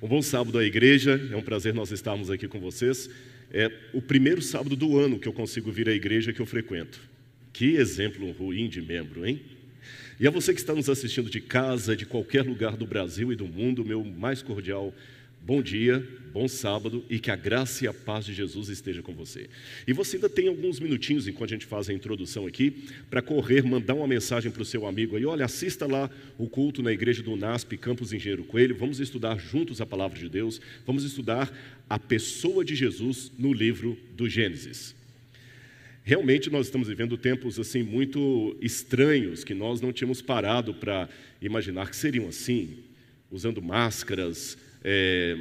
Um bom sábado à igreja, é um prazer nós estarmos aqui com vocês. É o primeiro sábado do ano que eu consigo vir à igreja que eu frequento. Que exemplo ruim de membro, hein? E a você que está nos assistindo de casa, de qualquer lugar do Brasil e do mundo, meu mais cordial Bom dia, bom sábado e que a graça e a paz de Jesus esteja com você. E você ainda tem alguns minutinhos enquanto a gente faz a introdução aqui para correr, mandar uma mensagem para o seu amigo aí. Olha, assista lá o culto na igreja do NASP Campos Engenheiro Coelho. Vamos estudar juntos a palavra de Deus. Vamos estudar a pessoa de Jesus no livro do Gênesis. Realmente nós estamos vivendo tempos assim muito estranhos que nós não tínhamos parado para imaginar que seriam assim, usando máscaras é,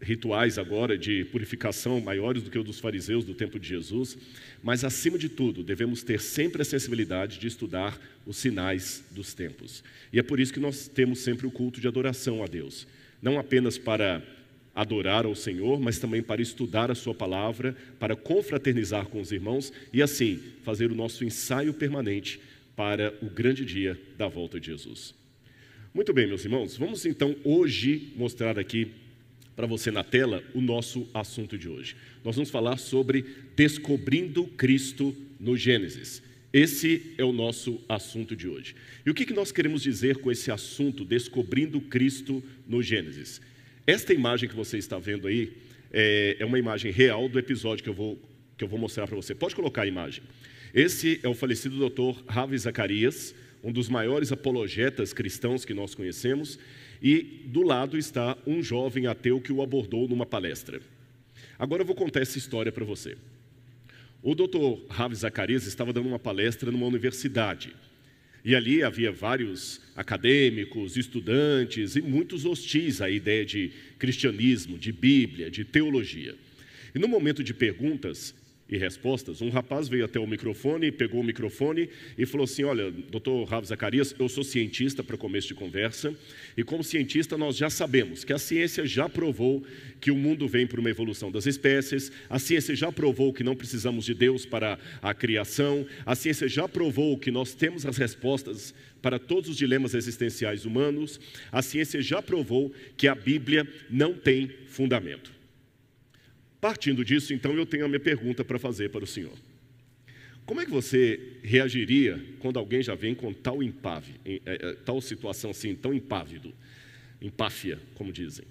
rituais agora de purificação maiores do que o dos fariseus do tempo de Jesus, mas acima de tudo, devemos ter sempre a sensibilidade de estudar os sinais dos tempos. E é por isso que nós temos sempre o culto de adoração a Deus, não apenas para adorar ao Senhor, mas também para estudar a Sua palavra, para confraternizar com os irmãos e assim fazer o nosso ensaio permanente para o grande dia da volta de Jesus. Muito bem, meus irmãos, vamos então hoje mostrar aqui para você na tela o nosso assunto de hoje. Nós vamos falar sobre descobrindo Cristo no Gênesis. Esse é o nosso assunto de hoje. E o que nós queremos dizer com esse assunto, descobrindo Cristo no Gênesis? Esta imagem que você está vendo aí é, é uma imagem real do episódio que eu vou, que eu vou mostrar para você. Pode colocar a imagem. Esse é o falecido doutor Ravi Zacarias, um dos maiores apologetas cristãos que nós conhecemos, e do lado está um jovem ateu que o abordou numa palestra. Agora eu vou contar essa história para você. O doutor Ravi Zacarias estava dando uma palestra numa universidade. E ali havia vários acadêmicos, estudantes e muitos hostis à ideia de cristianismo, de Bíblia, de teologia. E no momento de perguntas, e respostas, um rapaz veio até o microfone, pegou o microfone e falou assim: Olha, doutor Rav Zacarias, eu sou cientista para começo de conversa, e como cientista nós já sabemos que a ciência já provou que o mundo vem por uma evolução das espécies, a ciência já provou que não precisamos de Deus para a criação, a ciência já provou que nós temos as respostas para todos os dilemas existenciais humanos, a ciência já provou que a Bíblia não tem fundamento. Partindo disso, então, eu tenho a minha pergunta para fazer para o senhor. Como é que você reagiria quando alguém já vem com tal impave, é, é, tal situação assim, tão impávido, empáfia, como dizem?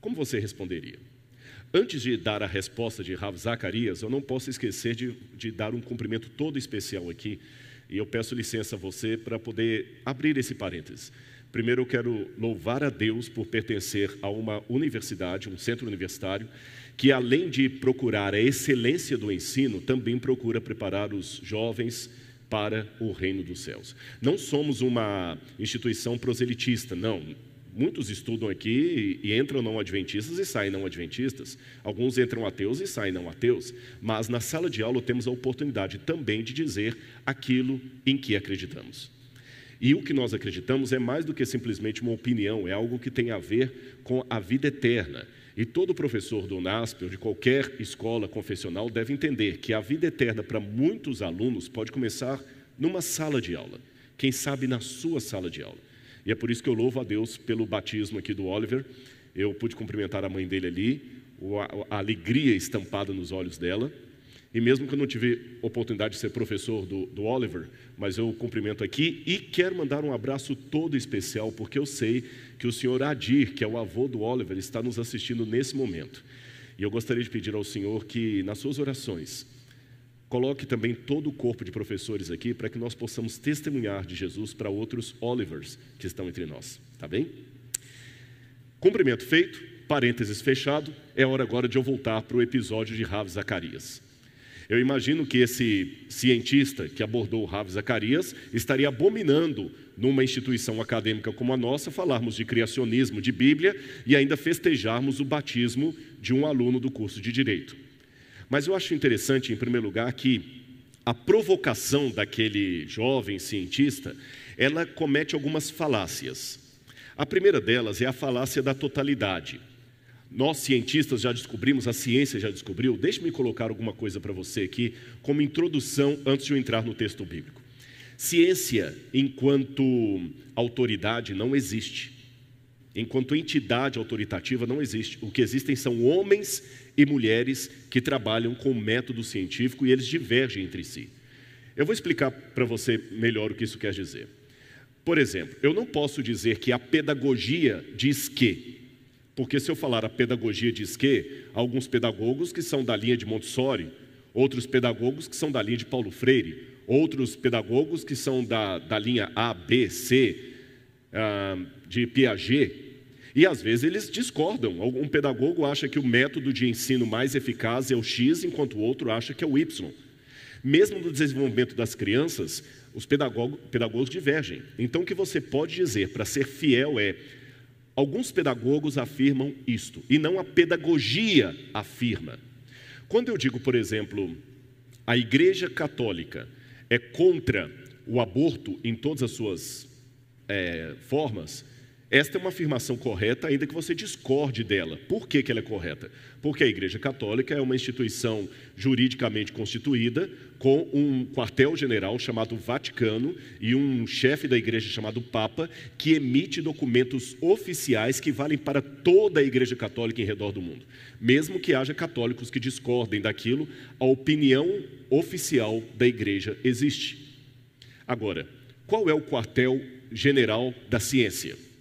Como você responderia? Antes de dar a resposta de Rav Zacarias, eu não posso esquecer de, de dar um cumprimento todo especial aqui, e eu peço licença a você para poder abrir esse parênteses. Primeiro, eu quero louvar a Deus por pertencer a uma universidade, um centro universitário, que além de procurar a excelência do ensino, também procura preparar os jovens para o reino dos céus. Não somos uma instituição proselitista, não. Muitos estudam aqui e entram não adventistas e saem não adventistas. Alguns entram ateus e saem não ateus. Mas na sala de aula temos a oportunidade também de dizer aquilo em que acreditamos. E o que nós acreditamos é mais do que simplesmente uma opinião, é algo que tem a ver com a vida eterna. E todo professor do NASP ou de qualquer escola confessional deve entender que a vida eterna para muitos alunos pode começar numa sala de aula, quem sabe na sua sala de aula. E é por isso que eu louvo a Deus pelo batismo aqui do Oliver. Eu pude cumprimentar a mãe dele ali, a alegria estampada nos olhos dela. E mesmo que eu não tive oportunidade de ser professor do, do, Oliver, mas eu cumprimento aqui e quero mandar um abraço todo especial, porque eu sei que o senhor Adir, que é o avô do Oliver, está nos assistindo nesse momento. E eu gostaria de pedir ao senhor que, nas suas orações, coloque também todo o corpo de professores aqui, para que nós possamos testemunhar de Jesus para outros Olivers que estão entre nós. Tá bem? Cumprimento feito, parênteses fechado, é hora agora de eu voltar para o episódio de Rav Zacarias. Eu imagino que esse cientista que abordou o Rav Zacarias estaria abominando numa instituição acadêmica como a nossa falarmos de criacionismo, de Bíblia e ainda festejarmos o batismo de um aluno do curso de direito. Mas eu acho interessante, em primeiro lugar, que a provocação daquele jovem cientista, ela comete algumas falácias. A primeira delas é a falácia da totalidade. Nós, cientistas, já descobrimos, a ciência já descobriu. Deixe-me colocar alguma coisa para você aqui, como introdução, antes de eu entrar no texto bíblico. Ciência, enquanto autoridade, não existe. enquanto entidade autoritativa, não existe. O que existem são homens e mulheres que trabalham com método científico e eles divergem entre si. Eu vou explicar para você melhor o que isso quer dizer. Por exemplo, eu não posso dizer que a pedagogia diz que, porque se eu falar a pedagogia diz que, há alguns pedagogos que são da linha de Montessori, outros pedagogos que são da linha de Paulo Freire, outros pedagogos que são da, da linha A, B, C, uh, de Piaget, e às vezes eles discordam. Um pedagogo acha que o método de ensino mais eficaz é o X, enquanto o outro acha que é o Y. Mesmo no desenvolvimento das crianças, os pedagogos, pedagogos divergem. Então, o que você pode dizer para ser fiel é: alguns pedagogos afirmam isto, e não a pedagogia afirma. Quando eu digo, por exemplo, a Igreja Católica é contra o aborto em todas as suas é, formas, esta é uma afirmação correta, ainda que você discorde dela. Por que, que ela é correta? Porque a Igreja Católica é uma instituição juridicamente constituída, com um quartel-general chamado Vaticano e um chefe da igreja chamado Papa, que emite documentos oficiais que valem para toda a Igreja Católica em redor do mundo. Mesmo que haja católicos que discordem daquilo, a opinião oficial da igreja existe. Agora, qual é o quartel-general da ciência?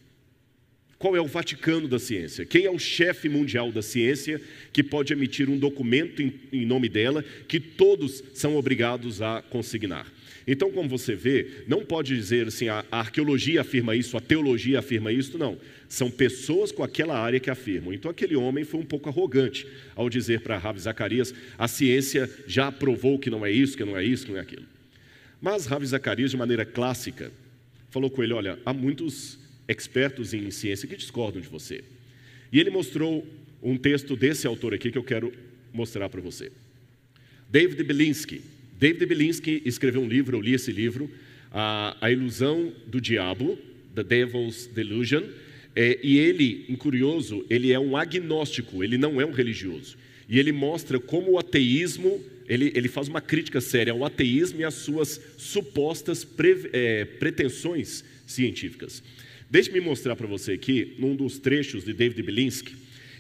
Qual é o Vaticano da ciência? Quem é o chefe mundial da ciência que pode emitir um documento em, em, nome dela que todos são obrigados a consignar? Então, como você vê, não pode dizer assim, a, arqueologia afirma isso, a teologia afirma isso, não. São pessoas com aquela área que afirmam. Então, aquele homem foi um pouco arrogante ao dizer para Rabi Zacarias: a ciência já provou que não é isso, que não é isso, que não é aquilo. Mas Rabi Zacarias, de maneira clássica, falou com ele: olha, há muitos expertos em ciência que discordam de você. E ele mostrou um texto desse autor aqui que eu quero mostrar para você. David Belinsky. David Belinsky escreveu um livro, eu li esse livro, A, a Ilusão do Diabo, The Devil's Delusion, é, e ele, em curioso, ele é um agnóstico, ele não é um religioso. E ele mostra como o ateísmo, ele, ele faz uma crítica séria ao ateísmo e às suas supostas pre, é, pretensões científicas. Deixe-me mostrar para você aqui, num dos trechos de David Belinsky,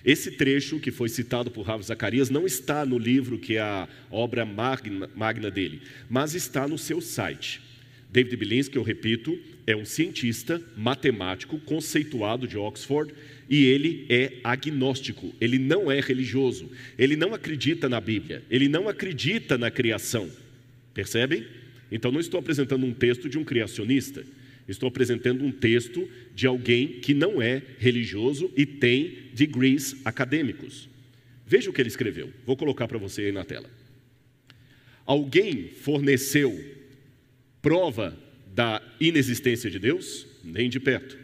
esse trecho que foi citado por Rav Zacarias não está no livro que é a obra magna, magna dele, mas está no seu site. David Belinsky, eu repito, é um cientista matemático conceituado de Oxford e ele é agnóstico, ele não é religioso, ele não acredita na Bíblia, ele não acredita na criação. Percebem? Então não estou apresentando um texto de um criacionista. Estou apresentando um texto de alguém que não é religioso e tem degrees acadêmicos. Veja o que ele escreveu. Vou colocar para você aí na tela. Alguém forneceu prova da inexistência de Deus? Nem de perto.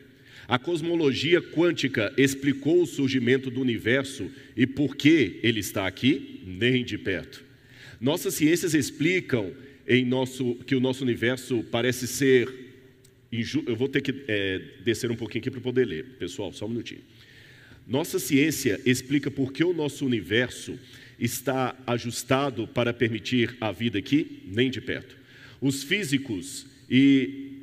A cosmologia quântica explicou o surgimento do universo e por que ele está aqui? Nem de perto. Nossas ciências explicam nosso, que o nosso universo parece ser eu vou ter que é, descer um pouquinho aqui para poder ler. Pessoal, só um minutinho. Nossa ciência explica por que o nosso universo está ajustado para permitir a vida aqui, nem de perto. Os físicos e,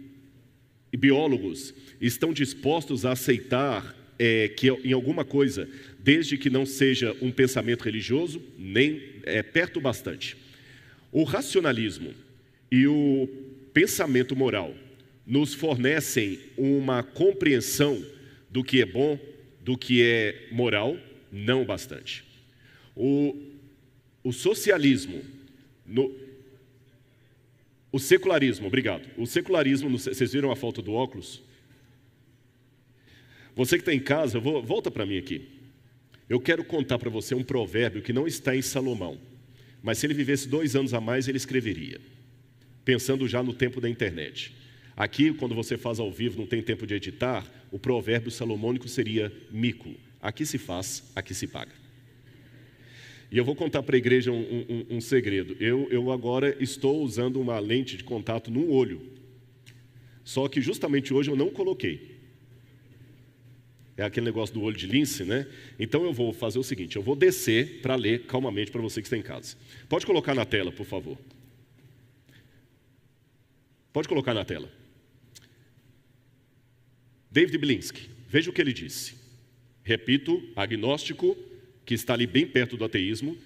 e biólogos estão dispostos a aceitar é, que em alguma coisa, desde que não seja um pensamento religioso, nem é perto bastante. O racionalismo e o pensamento moral nos fornecem uma compreensão do que é bom, do que é moral, não bastante. O, o socialismo, no, o secularismo, obrigado. O secularismo, vocês viram a foto do óculos? Você que está em casa, vou, volta para mim aqui. Eu quero contar para você um provérbio que não está em Salomão, mas se ele vivesse dois anos a mais, ele escreveria, pensando já no tempo da internet. Aqui, quando você faz ao vivo, não tem tempo de editar, o provérbio salomônico seria mico. Aqui se faz, aqui se paga. E eu vou contar para a igreja um, um, um segredo. Eu, eu agora estou usando uma lente de contato no olho. Só que justamente hoje eu não coloquei. É aquele negócio do olho de lince, né? Então eu vou fazer o seguinte: eu vou descer para ler calmamente para você que está em casa. Pode colocar na tela, por favor. Pode colocar na tela. David Blinsky. Veja o que ele disse. Repito, agnóstico, que está ali bem perto do ateísmo.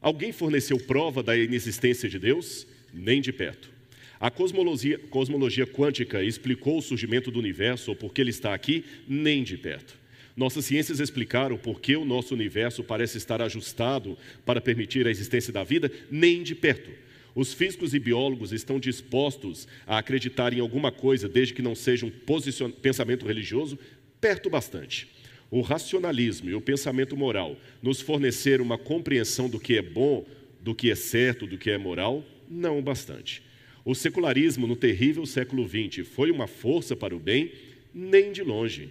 Alguém forneceu prova da inexistência de Deus? Nem de perto. A cosmologia, cosmologia quântica explicou o surgimento do universo ou por que ele está aqui? Nem de perto. Nossas ciências explicaram por que o nosso universo parece estar ajustado para permitir a existência da vida? Nem de perto. Os físicos e biólogos estão dispostos a acreditar em alguma coisa, desde que não seja um pensamento religioso? Perto bastante. O racionalismo e o pensamento moral nos forneceram uma compreensão do que é bom, do que é certo, do que é moral? Não bastante. O secularismo no terrível século XX foi uma força para o bem? Nem de longe.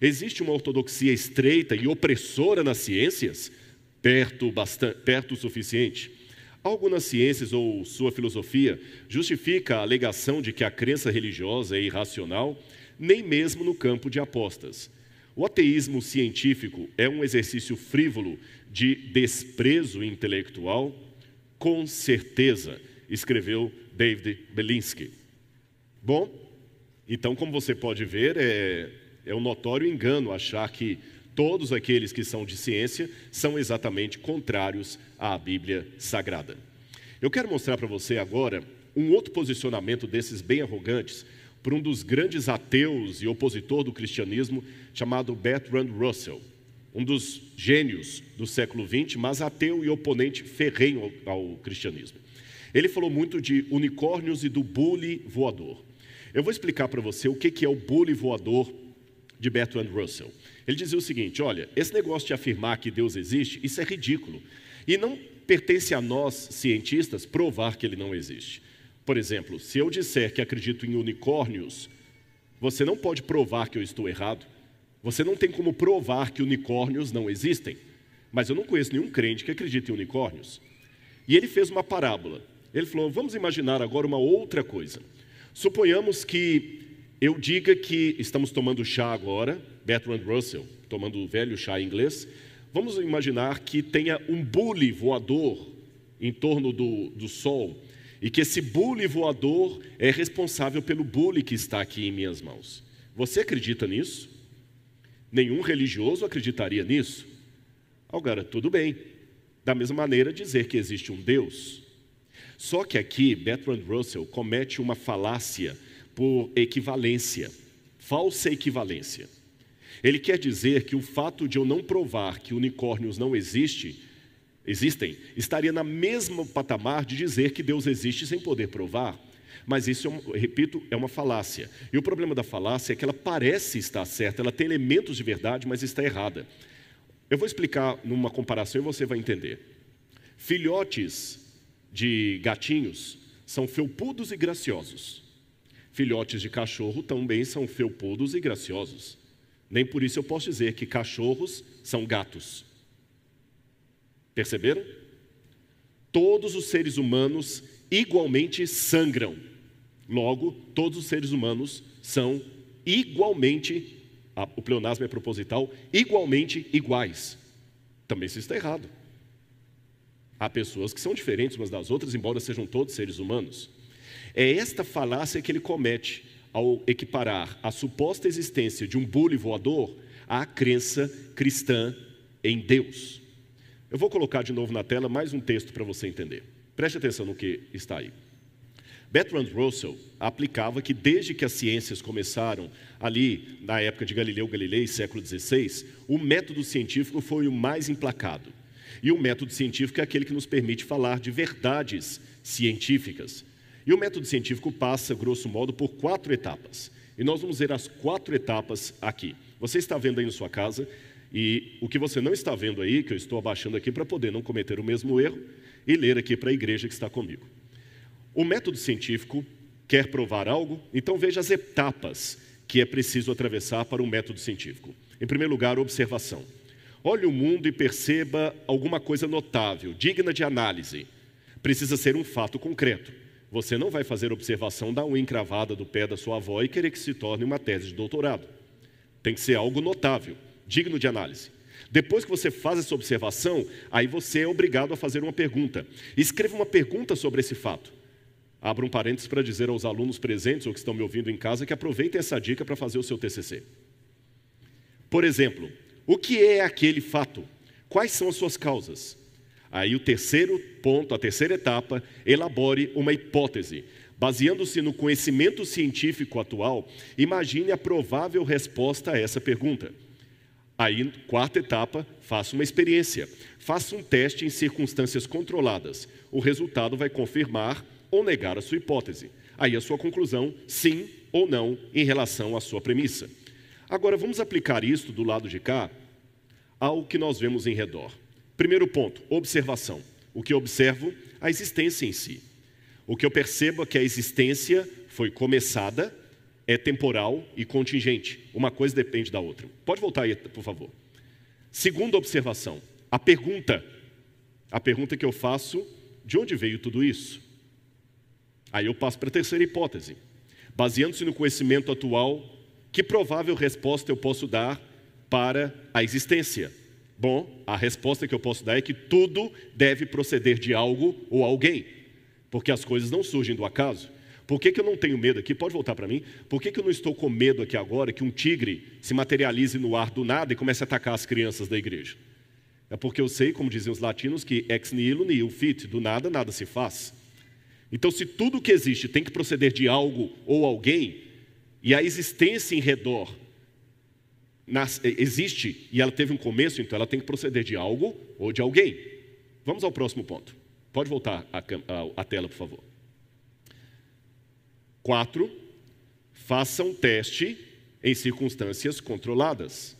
Existe uma ortodoxia estreita e opressora nas ciências? Perto, bastante, perto o suficiente. Algo nas ciências ou sua filosofia justifica a alegação de que a crença religiosa é irracional, nem mesmo no campo de apostas. O ateísmo científico é um exercício frívolo de desprezo intelectual? Com certeza, escreveu David Belinsky. Bom, então, como você pode ver, é, é um notório engano achar que todos aqueles que são de ciência são exatamente contrários à Bíblia Sagrada. Eu quero mostrar para você agora um outro posicionamento desses bem arrogantes por um dos grandes ateus e opositor do cristianismo, chamado Bertrand Russell, um dos gênios do século XX, mas ateu e oponente ferrenho ao, cristianismo. Ele falou muito de unicórnios e do bule voador. Eu vou explicar para você o que é o bule voador de Bertrand Russell. Ele dizia o seguinte: olha, esse negócio de afirmar que Deus existe, isso é ridículo. E não pertence a nós, cientistas, provar que ele não existe. Por exemplo, se eu disser que acredito em unicórnios, você não pode provar que eu estou errado. Você não tem como provar que unicórnios não existem. Mas eu não conheço nenhum crente que acredite em unicórnios. E ele fez uma parábola. Ele falou: vamos imaginar agora uma outra coisa. Suponhamos que eu diga que estamos tomando chá agora, Bertrand Russell, tomando o velho chá inglês. Vamos imaginar que tenha um bule voador em torno do, do Sol e que esse bule voador é responsável pelo bule que está aqui em minhas mãos. Você acredita nisso? Nenhum religioso acreditaria nisso. Agora, tudo bem. Da mesma maneira, dizer que existe um Deus. Só que aqui, Bertrand Russell comete uma falácia por equivalência, falsa equivalência. Ele quer dizer que o fato de eu não provar que unicórnios não existe, existem, estaria na mesma patamar de dizer que Deus existe sem poder provar. Mas isso, é repito, é uma falácia. E o problema da falácia é que ela parece estar certa, ela tem elementos de verdade, mas está errada. Eu vou explicar numa comparação e você vai entender. Filhotes de gatinhos são felpudos e graciosos. Filhotes de cachorro também são felpudos e graciosos. Nem por isso eu posso dizer que cachorros são gatos. Perceberam? Todos os seres humanos igualmente sangram. Logo, todos os seres humanos são igualmente, o pleonasmo é proposital, igualmente iguais. Também isso está errado. Há pessoas que são diferentes umas das outras, embora sejam todos seres humanos. É esta falácia que ele comete ao equiparar a suposta existência de um bule voador à crença cristã em Deus. Eu vou colocar de novo na tela mais um texto para você entender. Preste atenção no que está aí. Bertrand Russell aplicava que desde que as ciências começaram, ali na época de Galileu Galilei, século XVI, o método científico foi o mais implacado. E o método científico é aquele que nos permite falar de verdades científicas. E o método científico passa, grosso modo, por quatro etapas. E nós vamos ver as quatro etapas aqui. Você está vendo aí na sua casa, e o que você não está vendo aí, que eu estou abaixando aqui para poder não cometer o mesmo erro, e ler aqui para a igreja que está comigo. O método científico quer provar algo, então veja as etapas que é preciso atravessar para um método científico. Em primeiro lugar, observação. Olhe o mundo e perceba alguma coisa notável, digna de análise. Precisa ser um fato concreto. Você não vai fazer observação da unha encravada do pé da sua avó e querer que se torne uma tese de doutorado. Tem que ser algo notável, digno de análise. Depois que você faz essa observação, aí você é obrigado a fazer uma pergunta. Escreva uma pergunta sobre esse fato. Abra um parênteses para dizer aos alunos presentes ou que estão me ouvindo em casa que aproveitem essa dica para fazer o seu TCC. Por exemplo, o que é aquele fato? Quais são as suas causas? Aí o terceiro ponto, a terceira etapa, elabore uma hipótese. Baseando-se no conhecimento científico atual, imagine a provável resposta a essa pergunta. Aí, quarta etapa, faça uma experiência. Faça um teste em circunstâncias controladas. O resultado vai confirmar ou negar a sua hipótese. Aí a sua conclusão, sim ou não, em relação à sua premissa. Agora, vamos aplicar isto do lado de cá ao que nós vemos em redor. Primeiro ponto, observação. O que eu observo? A existência em si. O que eu percebo é que a existência foi começada, é temporal e contingente. Uma coisa depende da outra. Pode voltar aí, por favor. Segunda observação, a pergunta. A pergunta que eu faço, de onde veio tudo isso? Aí eu passo para a terceira hipótese. Baseando-se no conhecimento atual, que provável resposta eu posso dar para a existência? Bom, a resposta que eu posso dar é que tudo deve proceder de algo ou alguém, porque as coisas não surgem do acaso. Por que, que eu não tenho medo aqui? Pode voltar para mim. Por que, que eu não estou com medo aqui agora que um tigre se materialize no ar do nada e comece a atacar as crianças da igreja? É porque eu sei, como diziam os latinos, que ex nihilo nihil fit, do nada nada se faz. Então, se tudo que existe tem que proceder de algo ou alguém, e a existência em redor existe e ela teve um começo, então ela tem que proceder de algo ou de alguém. Vamos ao próximo ponto. Pode voltar a, tela, por favor. Quatro, faça um teste em circunstâncias controladas.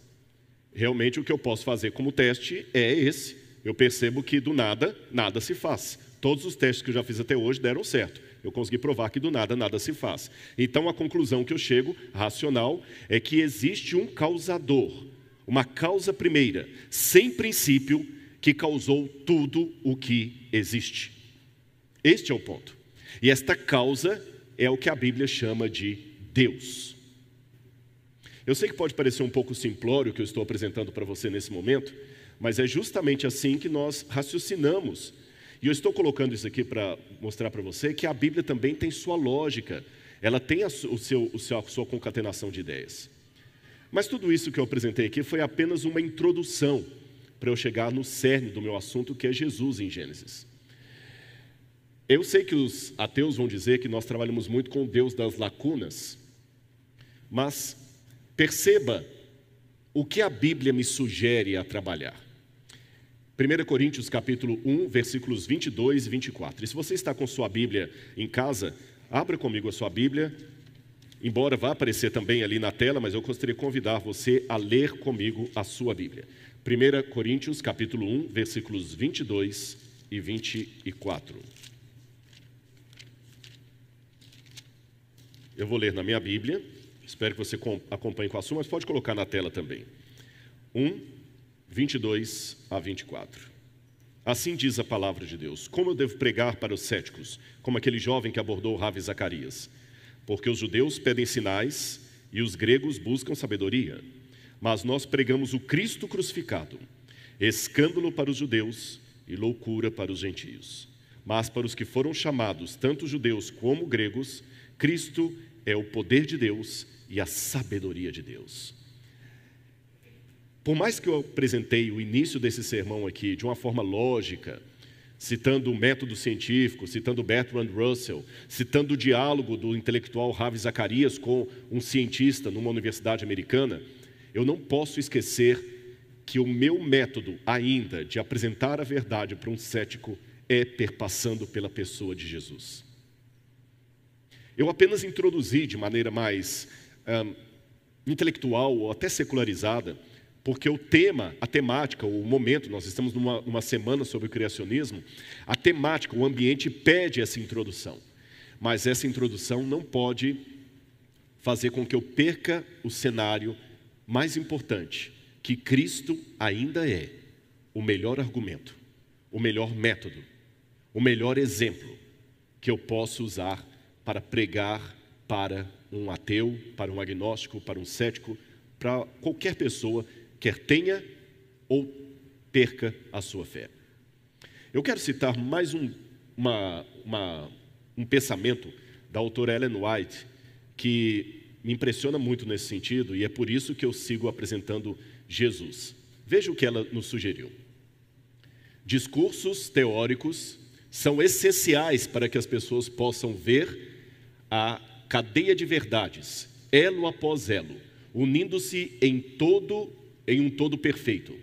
Realmente o que eu posso fazer como teste é esse. Eu percebo que do nada, nada se faz. Todos os testes que eu já fiz até hoje deram certo. Eu consegui provar que do nada, nada se faz. Então a conclusão que eu chego, racional, é que existe um causador, uma causa primeira, sem princípio, que causou tudo o que existe. Este é o ponto. E esta causa é o que a Bíblia chama de Deus. Eu sei que pode parecer um pouco simplório o que eu estou apresentando para você nesse momento, mas é justamente assim que nós raciocinamos. E eu estou colocando isso aqui para mostrar para você que a Bíblia também tem sua lógica, ela tem a, o seu, o seu, a sua concatenação de ideias. Mas tudo isso que eu apresentei aqui foi apenas uma introdução para eu chegar no cerne do meu assunto, que é Jesus em Gênesis. Eu sei que os ateus vão dizer que nós trabalhamos muito com o Deus das lacunas, mas perceba o que a Bíblia me sugere a trabalhar. 1 Coríntios capítulo 1, versículos 22 e 24. E se você está com sua Bíblia em casa, abra comigo a sua Bíblia, embora vá aparecer também ali na tela, mas eu gostaria de convidar você a ler comigo a sua Bíblia. 1 Coríntios capítulo 1, versículos 22 e 24. Eu vou ler na minha Bíblia, espero que você acompanhe com a sua, mas pode colocar na tela também. 1, 22 a 24. Assim diz a palavra de Deus: Como eu devo pregar para os céticos, como aquele jovem que abordou Ravi Zacarias? Porque os judeus pedem sinais e os gregos buscam sabedoria. Mas nós pregamos o Cristo crucificado, escândalo para os judeus e loucura para os gentios. Mas para os que foram chamados, tanto judeus como gregos, Cristo é o poder de Deus e a sabedoria de Deus. Por mais que eu apresentei o início desse sermão aqui de uma forma lógica, citando o método científico, citando Bertrand Russell, citando o diálogo do intelectual Ravi Zacarias com um cientista numa universidade americana, eu não posso esquecer que o meu método ainda de apresentar a verdade para um cético é perpassando pela pessoa de Jesus. Eu apenas introduzi de maneira mais um, intelectual ou até secularizada, porque o tema, a temática, o momento, nós estamos numa, numa semana sobre o criacionismo, a temática, o ambiente pede essa introdução. Mas essa introdução não pode fazer com que eu perca o cenário mais importante, que Cristo ainda é o melhor argumento, o melhor método, o melhor exemplo que eu posso usar para pregar para um ateu, para um agnóstico, para um cético, para qualquer pessoa, quer tenha ou perca a sua fé. Eu quero citar mais um, uma, uma, um pensamento da autora Ellen White, que me impressiona muito nesse sentido e é por isso que eu sigo apresentando Jesus. Veja o que ela nos sugeriu. Discursos teóricos são essenciais para que as pessoas possam ver a cadeia de verdades, elo após elo, unindo-se em todo em um todo perfeito.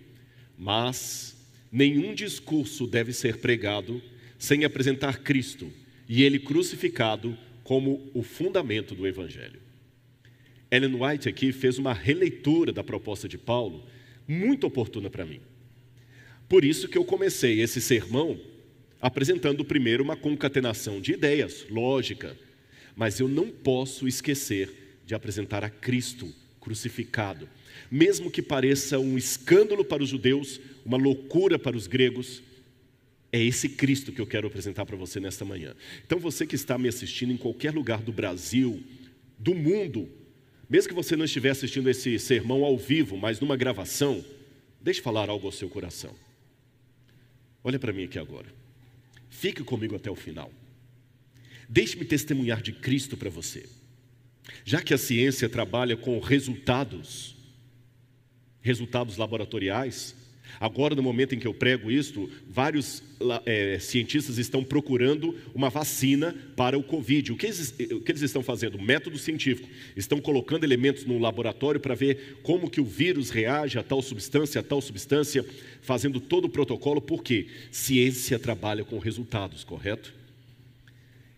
Mas nenhum discurso deve ser pregado sem apresentar Cristo e ele crucificado como o fundamento do evangelho. Ellen White aqui fez uma releitura da proposta de Paulo muito oportuna para mim. Por isso que eu comecei esse sermão apresentando primeiro uma concatenação de ideias, lógica, mas eu não posso esquecer de apresentar a Cristo crucificado. Mesmo que pareça um escândalo para os judeus, uma loucura para os gregos, é esse Cristo que eu quero apresentar para você nesta manhã. Então, você que está me assistindo em qualquer lugar do Brasil, do mundo, mesmo que você não estiver assistindo esse sermão ao vivo, mas numa gravação, deixe falar algo ao seu coração. Olha para mim aqui agora. Fique comigo até o final. Deixe-me testemunhar de Cristo para você. Já que a ciência trabalha com resultados, resultados laboratoriais, Agora, no momento em que eu prego isto, vários é, cientistas estão procurando uma vacina para o Covid. O que, eles, o que eles estão fazendo? Método científico. Estão colocando elementos no laboratório para ver como que o vírus reage a tal substância, a tal substância, fazendo todo o protocolo, porque ciência trabalha com resultados, correto?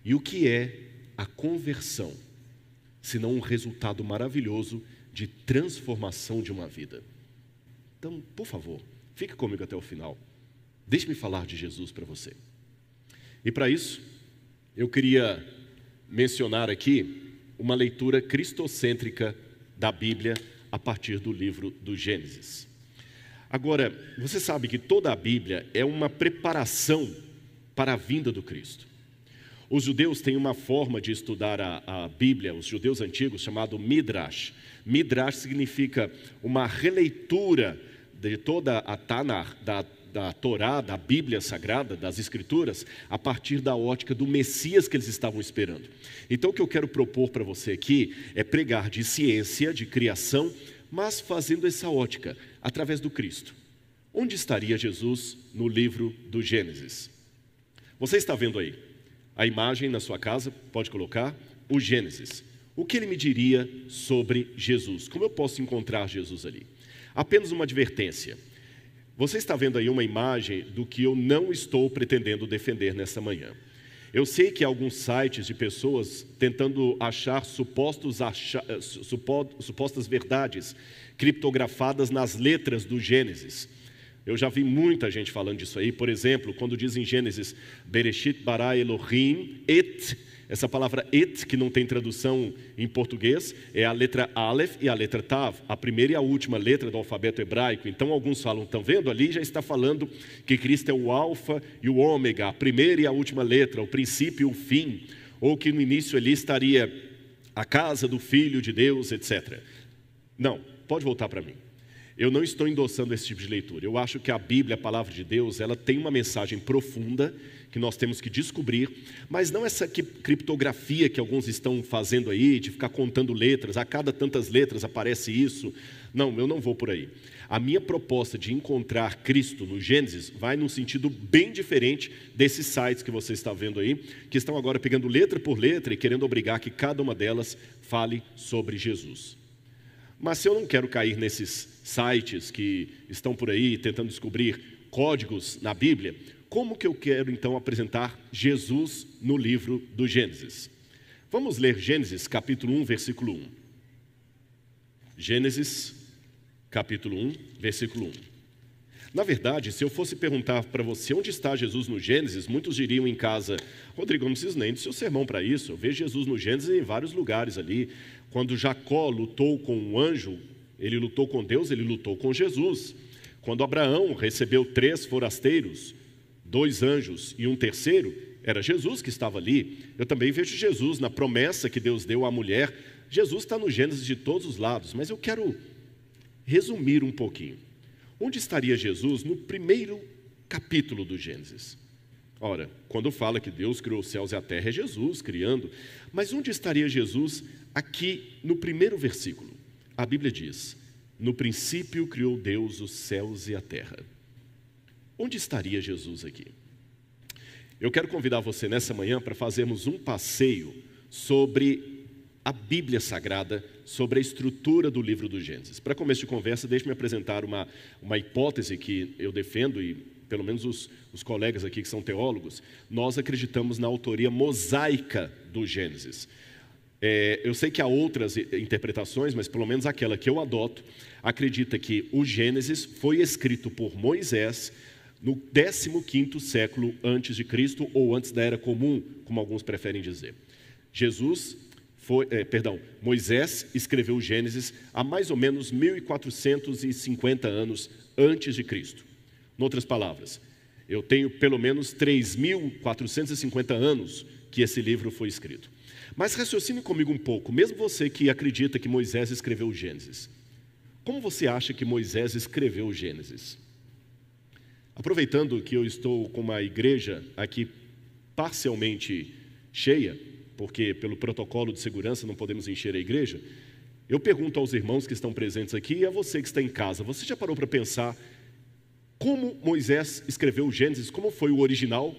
E o que é a conversão, senão um resultado maravilhoso de transformação de uma vida? Então, por favor, Fique comigo até o final. Deixe-me falar de Jesus para você. E para isso, eu queria mencionar aqui uma leitura cristocêntrica da Bíblia a partir do livro do Gênesis. Agora, você sabe que toda a Bíblia é uma preparação para a vinda do Cristo. Os judeus têm uma forma de estudar a, a, Bíblia, os judeus antigos, chamado Midrash. Midrash significa uma releitura de toda a Tanar, da, da Torá, da Bíblia Sagrada, das Escrituras, a partir da ótica do Messias que eles estavam esperando. Então, o que eu quero propor para você aqui é pregar de ciência, de criação, mas fazendo essa ótica, através do Cristo. Onde estaria Jesus no livro do Gênesis? Você está vendo aí a imagem na sua casa, pode colocar, o Gênesis. O que ele me diria sobre Jesus? Como eu posso encontrar Jesus ali? Apenas uma advertência. Você está vendo aí uma imagem do que eu não estou pretendendo defender nesta manhã. Eu sei que há alguns sites de pessoas tentando achar supostos acha, eh, supostas verdades criptografadas nas letras do Gênesis. Eu já vi muita gente falando disso aí. Por exemplo, quando diz em Gênesis, Bereshit bara Elohim et essa palavra et, que não tem tradução em português, é a letra Aleph e a letra Tav, a primeira e a última letra do alfabeto hebraico. Então alguns falam, estão vendo ali? Já está falando que Cristo é o Alfa e o Ômega, a primeira e a última letra, o princípio e o fim. Ou que no início ali estaria a casa do Filho de Deus, etc. Não, pode voltar para mim. Eu não estou endossando esse tipo de leitura. Eu acho que a Bíblia, a palavra de Deus, ela tem uma mensagem profunda que nós temos que descobrir, mas não essa criptografia que alguns estão fazendo aí, de ficar contando letras, a cada tantas letras aparece isso. Não, eu não vou por aí. A minha proposta de encontrar Cristo no Gênesis vai num sentido bem diferente desses sites que você está vendo aí, que estão agora pegando letra por letra e querendo obrigar que cada uma delas fale sobre Jesus. Mas se eu não quero cair nesses sites que estão por aí tentando descobrir códigos na Bíblia, como que eu quero então apresentar Jesus no livro do Gênesis? Vamos ler Gênesis capítulo 1, versículo 1. Gênesis capítulo 1, versículo 1. Na verdade, se eu fosse perguntar para você onde está Jesus no Gênesis, muitos diriam em casa, Rodrigo, não preciso nem do seu sermão para isso. Eu vejo Jesus no Gênesis em vários lugares ali. Quando Jacó lutou com um anjo, ele lutou com Deus, ele lutou com Jesus. Quando Abraão recebeu três forasteiros, dois anjos e um terceiro, era Jesus que estava ali. Eu também vejo Jesus na promessa que Deus deu à mulher. Jesus está no Gênesis de todos os lados, mas eu quero resumir um pouquinho. Onde estaria Jesus no primeiro capítulo do Gênesis? Ora, quando fala que Deus criou os céus e a terra, é Jesus criando. Mas onde estaria Jesus aqui no primeiro versículo? A Bíblia diz: No princípio criou Deus os céus e a terra. Onde estaria Jesus aqui? Eu quero convidar você nessa manhã para fazermos um passeio sobre a Bíblia Sagrada, sobre a estrutura do livro do Gênesis. Para começo de conversa, deixe-me apresentar uma, uma hipótese que eu defendo e pelo menos os, os colegas aqui que são teólogos, nós acreditamos na autoria mosaica do Gênesis. É, eu sei que há outras interpretações, mas pelo menos aquela que eu adoto, acredita que o Gênesis foi escrito por Moisés no 15º século antes de Cristo ou antes da Era Comum, como alguns preferem dizer. Jesus foi, é, perdão, Moisés escreveu o Gênesis há mais ou menos 1450 anos antes de Cristo. Em outras palavras, eu tenho pelo menos 3.450 anos que esse livro foi escrito. Mas raciocine comigo um pouco, mesmo você que acredita que Moisés escreveu o Gênesis. Como você acha que Moisés escreveu o Gênesis? Aproveitando que eu estou com uma igreja aqui parcialmente cheia, porque pelo protocolo de segurança não podemos encher a igreja, eu pergunto aos irmãos que estão presentes aqui e a você que está em casa: você já parou para pensar como Moisés escreveu o Gênesis, como foi o original.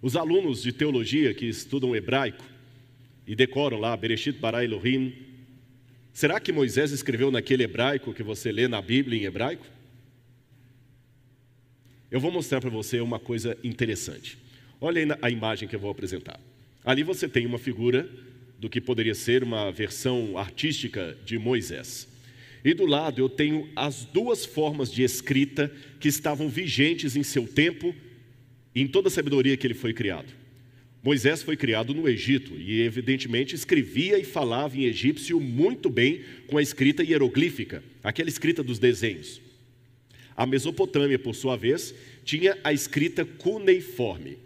Os alunos de teologia que estudam hebraico e decoram lá Bereshit bara Elohim, será que Moisés escreveu naquele hebraico que você lê na Bíblia em hebraico? Eu vou mostrar para você uma coisa interessante. Olha aí a imagem que eu vou apresentar. Ali você tem uma figura do que poderia ser uma versão artística de Moisés. E do lado eu tenho as duas formas de escrita que estavam vigentes em seu tempo em toda a sabedoria que ele foi criado. Moisés foi criado no Egito e, evidentemente, escrevia e falava em egípcio muito bem com a escrita hieroglífica, aquela escrita dos desenhos. A Mesopotâmia, por sua vez, tinha a escrita cuneiforme.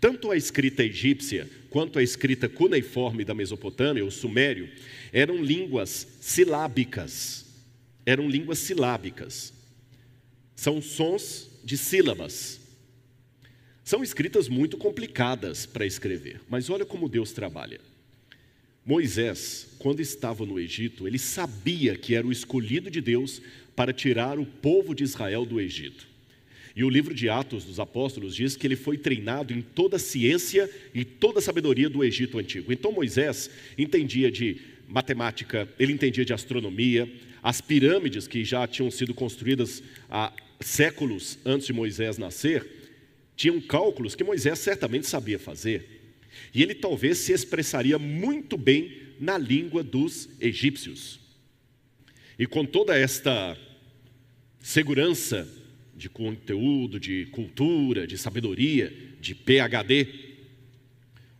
Tanto a escrita egípcia quanto a escrita cuneiforme da Mesopotâmia, o sumério, eram línguas silábicas eram línguas silábicas. São sons de sílabas. São escritas muito complicadas para escrever, mas olha como Deus trabalha. Moisés, quando estava no Egito, ele sabia que era o escolhido de Deus para tirar o povo de Israel do Egito. E o livro de Atos dos Apóstolos diz que ele foi treinado em toda a ciência e toda a sabedoria do Egito antigo. Então Moisés entendia de matemática, ele entendia de astronomia, as pirâmides que já tinham sido construídas há séculos antes de Moisés nascer, tinham cálculos que Moisés certamente sabia fazer. E ele talvez se expressaria muito bem na língua dos egípcios. E com toda esta segurança de conteúdo, de cultura, de sabedoria, de PhD,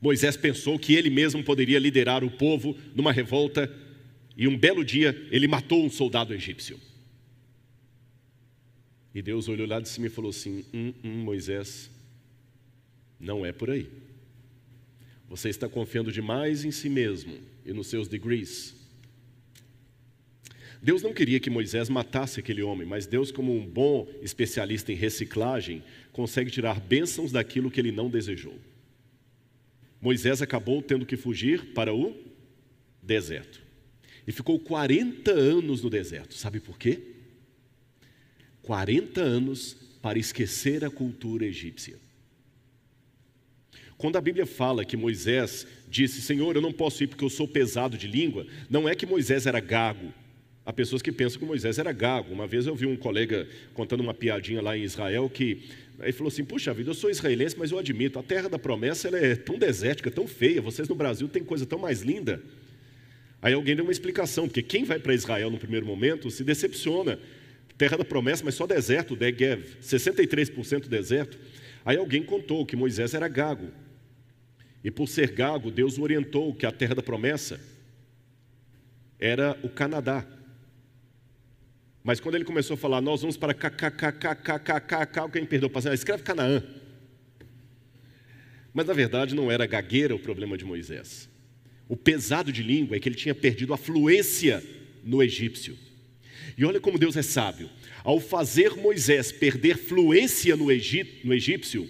Moisés pensou que ele mesmo poderia liderar o povo numa revolta e um belo dia ele matou um soldado egípcio. E Deus olhou lá de cima e falou assim: hum, hum, Moisés, não é por aí. Você está confiando demais em si mesmo e nos seus degrees. Deus não queria que Moisés matasse aquele homem, mas Deus, como um bom especialista em reciclagem, consegue tirar bênçãos daquilo que ele não desejou. Moisés acabou tendo que fugir para o deserto. E ficou 40 anos no deserto. Sabe por quê? 40 anos para esquecer a cultura egípcia. Quando a Bíblia fala que Moisés disse: Senhor, eu não posso ir porque eu sou pesado de língua, não é que Moisés era gago. Há pessoas que pensam que Moisés era gago. Uma vez eu vi um colega contando uma piadinha lá em Israel que ele falou assim: Puxa vida, eu sou israelense, mas eu admito, a terra da promessa ela é tão desértica, tão feia. Vocês no Brasil têm coisa tão mais linda. Aí alguém deu uma explicação, porque quem vai para Israel no primeiro momento se decepciona. Terra da promessa, mas só deserto, Degev, 63% deserto. Aí alguém contou que Moisés era gago. E por ser gago, Deus o orientou que a terra da promessa era o Canadá. Mas quando ele começou a falar, nós vamos para KKKKKKK, alguém perdeu o escreve Canaã. Mas na verdade não era gagueira o problema de Moisés. O pesado de língua é que ele tinha perdido a fluência no egípcio. E olha como Deus é sábio. Ao fazer Moisés perder fluência no, Egito, no egípcio,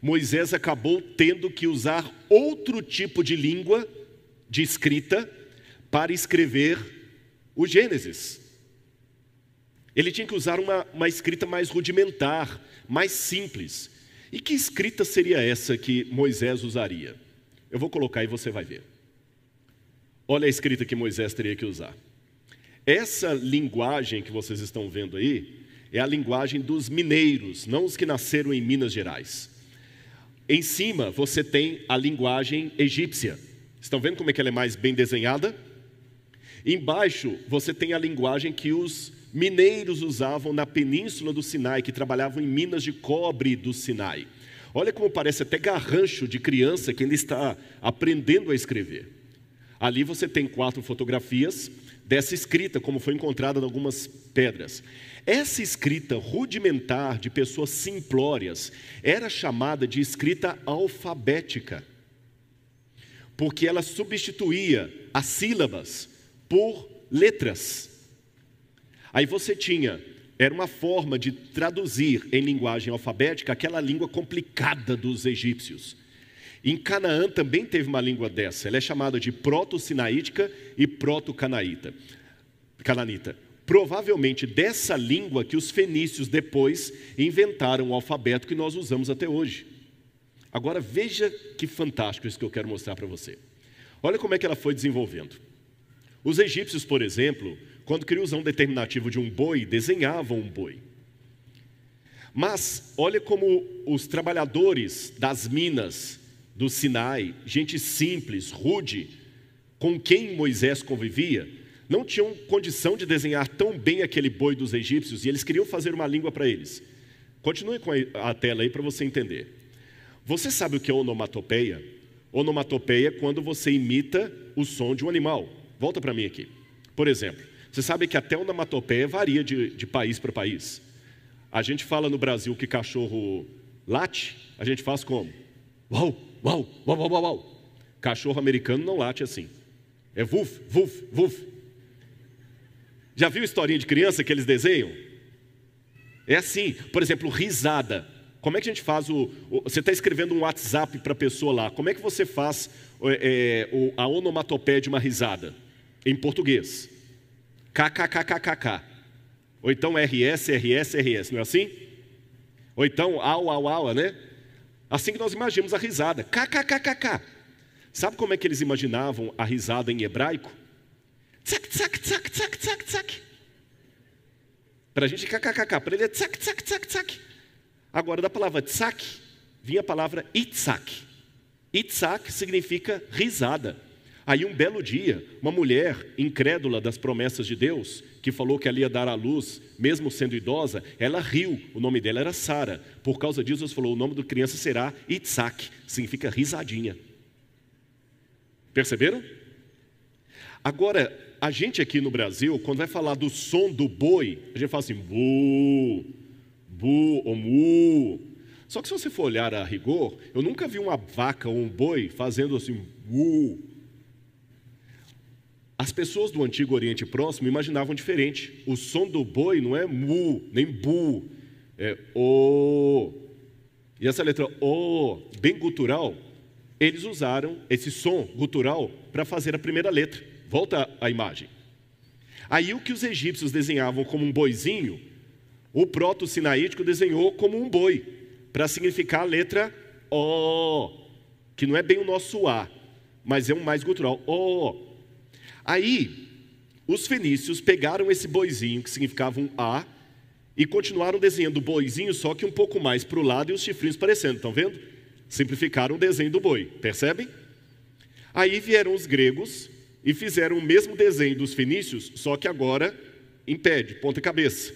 Moisés acabou tendo que usar outro tipo de língua de escrita para escrever o Gênesis. Ele tinha que usar uma, uma escrita mais rudimentar, mais simples. E que escrita seria essa que Moisés usaria? Eu vou colocar e você vai ver. Olha a escrita que Moisés teria que usar. Essa linguagem que vocês estão vendo aí é a linguagem dos mineiros, não os que nasceram em Minas Gerais. Em cima você tem a linguagem egípcia. Estão vendo como é que ela é mais bem desenhada? Embaixo você tem a linguagem que os mineiros usavam na península do Sinai, que trabalhavam em minas de cobre do Sinai. Olha como parece até garrancho de criança que ainda está aprendendo a escrever. Ali você tem quatro fotografias dessa escrita, como foi encontrada em algumas pedras. Essa escrita rudimentar de pessoas simplórias era chamada de escrita alfabética, porque ela substituía as sílabas por letras. Aí você tinha, era uma forma de traduzir em linguagem alfabética aquela língua complicada dos egípcios. Em Canaã também teve uma língua dessa, ela é chamada de proto-sinaítica e proto-canaíta. Cananita. Provavelmente dessa língua que os fenícios depois inventaram o alfabeto que nós usamos até hoje. Agora veja que fantástico isso que eu quero mostrar para você. Olha como é que ela foi desenvolvendo. Os egípcios, por exemplo, quando queriam usar um determinativo de um boi, desenhavam um boi. Mas olha como os trabalhadores das minas do Sinai, gente simples, rude, com quem Moisés convivia, não tinham condição de desenhar tão bem aquele boi dos egípcios e eles queriam fazer uma língua para eles. Continue com a tela aí para você entender. Você sabe o que é onomatopeia? Onomatopeia é quando você imita o som de um animal. Volta para mim aqui. Por exemplo, você sabe que até onomatopeia varia de, de país para país. A gente fala no Brasil que cachorro late, a gente faz como? Uau! uau, uau, uau, uau. Cachorro americano não late assim. É vuf, vuf, vuf. Já viu historinha de criança que eles desenham? É assim, por exemplo, risada. Como é que a gente faz o. o você está escrevendo um WhatsApp para a pessoa lá, como é que você faz é, o, a onomatopeia de uma risada? Em português. KKKKKK. Ou então RS, RS, RS, não é assim? Ou então au, au, au, né? Assim que nós imaginamos a risada, kkkk. Sabe como é que eles imaginavam a risada em hebraico? Tsak, tsak, tsak, tsak, tsak, tsak. Para a gente, kkkk, para ele é tsak, tsak, tsak, tsak. Agora, da palavra tsak, vinha a palavra itzak. Itzak significa risada. Aí, um belo dia, uma mulher incrédula das promessas de Deus, que falou que ela ia dar à luz, mesmo sendo idosa, ela riu. O nome dela era Sara. Por causa disso, Deus falou: o nome da criança será Itzak, significa risadinha. Perceberam? Agora, a gente aqui no Brasil, quando vai falar do som do boi, a gente fala assim: bu, bu ou mu. Só que se você for olhar a rigor, eu nunca vi uma vaca ou um boi fazendo assim, bu. As pessoas do Antigo Oriente Próximo imaginavam diferente. O som do boi não é mu, nem bu, é o. E essa letra o, bem gutural, eles usaram esse som gutural para fazer a primeira letra. Volta a imagem. Aí o que os egípcios desenhavam como um boizinho, o proto-sinaítico desenhou como um boi, para significar a letra O, que não é bem o nosso A, mas é um mais gutural. O. Aí, os fenícios pegaram esse boizinho, que significava um A, e continuaram desenhando o boizinho, só que um pouco mais para o lado e os chifrinhos parecendo, estão vendo? Simplificaram o desenho do boi, percebem? Aí vieram os gregos e fizeram o mesmo desenho dos fenícios, só que agora em pé, de ponta cabeça.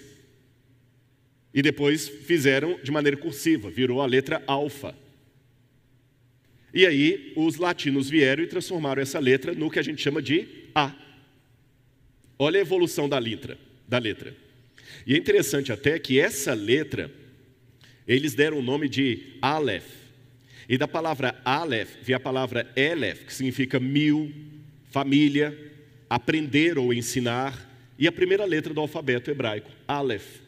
E depois fizeram de maneira cursiva, virou a letra alfa. E aí os latinos vieram e transformaram essa letra no que a gente chama de A. Olha a evolução da letra, da letra. E é interessante até que essa letra eles deram o nome de Aleph. E da palavra Aleph vem a palavra Elef, que significa mil, família, aprender ou ensinar, e a primeira letra do alfabeto hebraico, Aleph.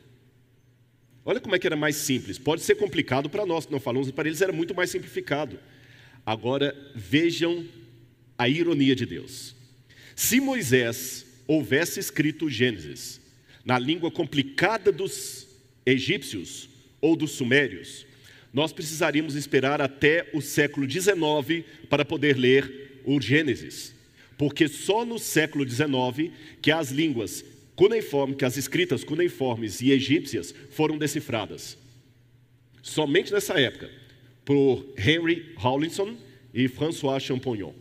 Olha como é que era mais simples. Pode ser complicado para nós que não falamos, para eles era muito mais simplificado. Agora vejam a ironia de Deus. Se Moisés houvesse escrito Gênesis na língua complicada dos egípcios ou dos sumérios, nós precisaríamos esperar até o século XIX para poder ler o Gênesis, porque só no século XIX que as línguas cuneiformes, que as escritas cuneiformes e egípcias foram decifradas. Somente nessa época, por Henry Rawlinson e François Champollion.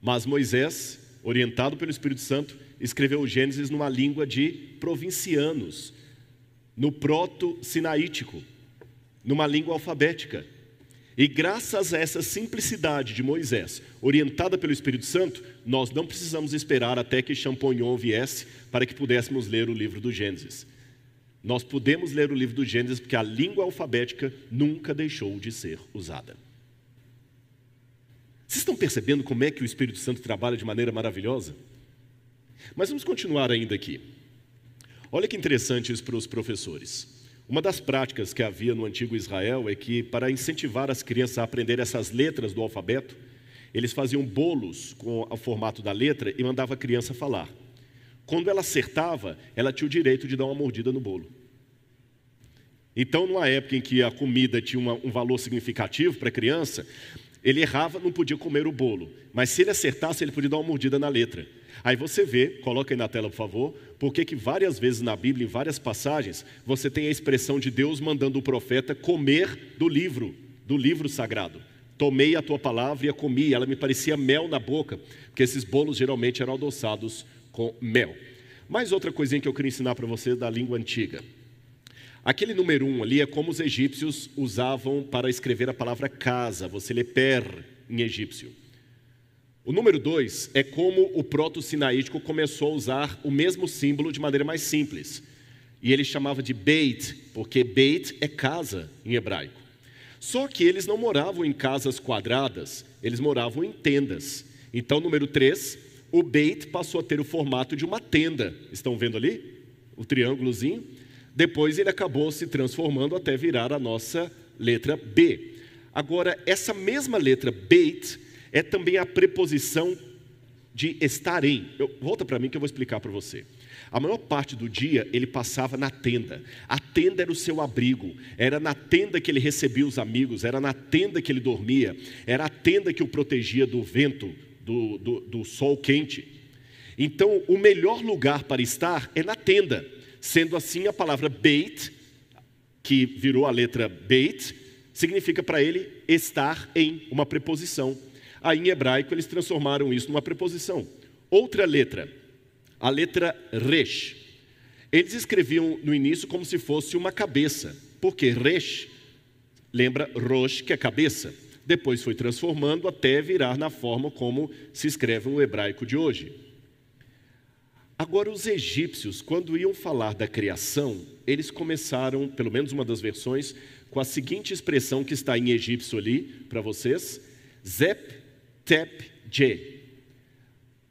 Mas Moisés, orientado pelo Espírito Santo, escreveu o Gênesis numa língua de provincianos, no proto-sinaítico, numa língua alfabética. E graças a essa simplicidade de Moisés, orientada pelo Espírito Santo, nós não precisamos esperar até que Champollion viesse para que pudéssemos ler o livro do Gênesis. Nós podemos ler o livro do Gênesis porque a língua alfabética nunca deixou de ser usada. Vocês estão percebendo como é que o Espírito Santo trabalha de maneira maravilhosa? Mas vamos continuar ainda aqui. Olha que interessante isso para os professores. Uma das práticas que havia no antigo Israel é que, para incentivar as crianças a aprender essas letras do alfabeto, eles faziam bolos com o formato da letra e mandavam a criança falar. Quando ela acertava, ela tinha o direito de dar uma mordida no bolo. Então, numa época em que a comida tinha um valor significativo para a criança, ele errava, não podia comer o bolo. Mas se ele acertasse, ele podia dar uma mordida na letra. Aí você vê, coloca aí na tela, por favor, porque que várias vezes na Bíblia, em várias passagens, você tem a expressão de Deus mandando o profeta comer do livro, do livro sagrado. Tomei a tua palavra e a comi, ela me parecia mel na boca, porque esses bolos geralmente eram adoçados com mel. Mais outra coisinha que eu queria ensinar para você da língua antiga. Aquele número um ali é como os egípcios usavam para escrever a palavra casa, você lê per em egípcio. O número dois é como o proto-sinaítico começou a usar o mesmo símbolo de maneira mais simples. E ele chamava de Beit, porque Beit é casa em hebraico. Só que eles não moravam em casas quadradas, eles moravam em tendas. Então, número três, o Beit passou a ter o formato de uma tenda. Estão vendo ali? O triângulozinho. Depois ele acabou se transformando até virar a nossa letra B. Agora, essa mesma letra Beit é também a preposição de estar em. Eu, volta para mim que eu vou explicar para você. A maior parte do dia ele passava na tenda. A tenda era o seu abrigo, era na tenda que ele recebia os amigos, era na tenda que ele dormia, era a tenda que o protegia do vento, do, do, do sol quente. Então, o melhor lugar para estar é na tenda. Sendo assim, a palavra beit, que virou a letra beit, significa para ele estar em uma preposição. Aí em hebraico eles transformaram isso numa preposição. Outra letra, a letra resh. Eles escreviam no início como se fosse uma cabeça, porque resh lembra rosh, que é cabeça. Depois foi transformando até virar na forma como se escreve no hebraico de hoje. Agora, os egípcios, quando iam falar da criação, eles começaram, pelo menos uma das versões, com a seguinte expressão que está em egípcio ali para vocês: Zep Tep Je.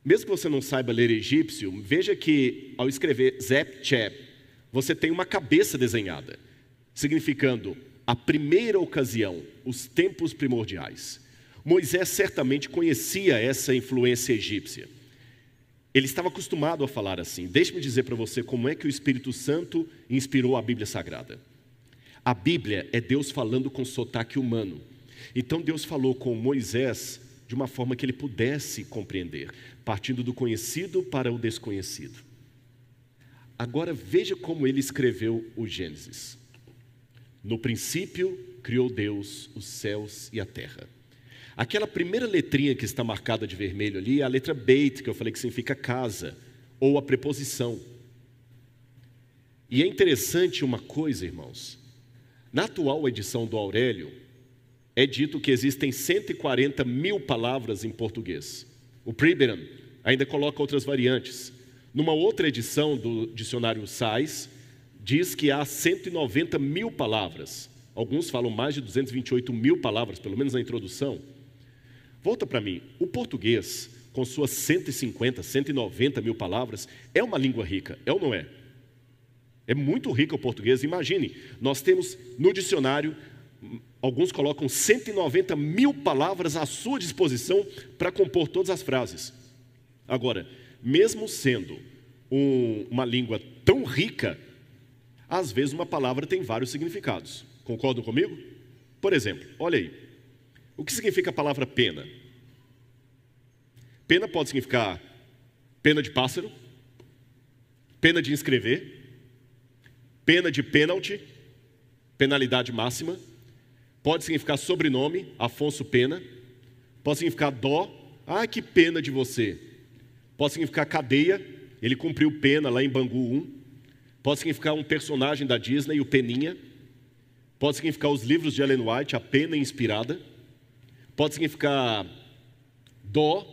Mesmo que você não saiba ler egípcio, veja que ao escrever Zep Chep, você tem uma cabeça desenhada, significando a primeira ocasião, os tempos primordiais. Moisés certamente conhecia essa influência egípcia. Ele estava acostumado a falar assim. Deixe-me dizer para você como é que o Espírito Santo inspirou a Bíblia Sagrada. A Bíblia é Deus falando com sotaque humano. Então Deus falou com Moisés de uma forma que ele pudesse compreender, partindo do conhecido para o desconhecido. Agora veja como ele escreveu o Gênesis. No princípio criou Deus os céus e a terra. Aquela primeira letrinha que está marcada de vermelho ali é a letra Beit, que eu falei que significa casa, ou a preposição. E é interessante uma coisa, irmãos. Na atual edição do Aurélio, é dito que existem 140 mil palavras em português. O Priberan ainda coloca outras variantes. Numa outra edição do dicionário Sais, diz que há 190 mil palavras. Alguns falam mais de 228 mil palavras, pelo menos na introdução. Volta para mim. O português, com suas 150, 190 mil palavras, é uma língua rica, é ou não é? É muito rico o português. Imagine, nós temos no dicionário, alguns colocam 190 mil palavras à sua disposição para compor todas as frases. Agora, mesmo sendo um, uma língua tão rica, às vezes uma palavra tem vários significados. Concordam comigo? Por exemplo, olha aí. O que significa a palavra pena? Pena pode significar pena de pássaro, pena de inscrever, pena de pênalti, penalidade máxima, pode significar sobrenome, Afonso Pena, pode significar dó, ah, que pena de você, pode significar cadeia, ele cumpriu pena lá em Bangu 1, pode significar um personagem da Disney, o Peninha, pode significar os livros de Ellen White, a pena inspirada, pode significar dó,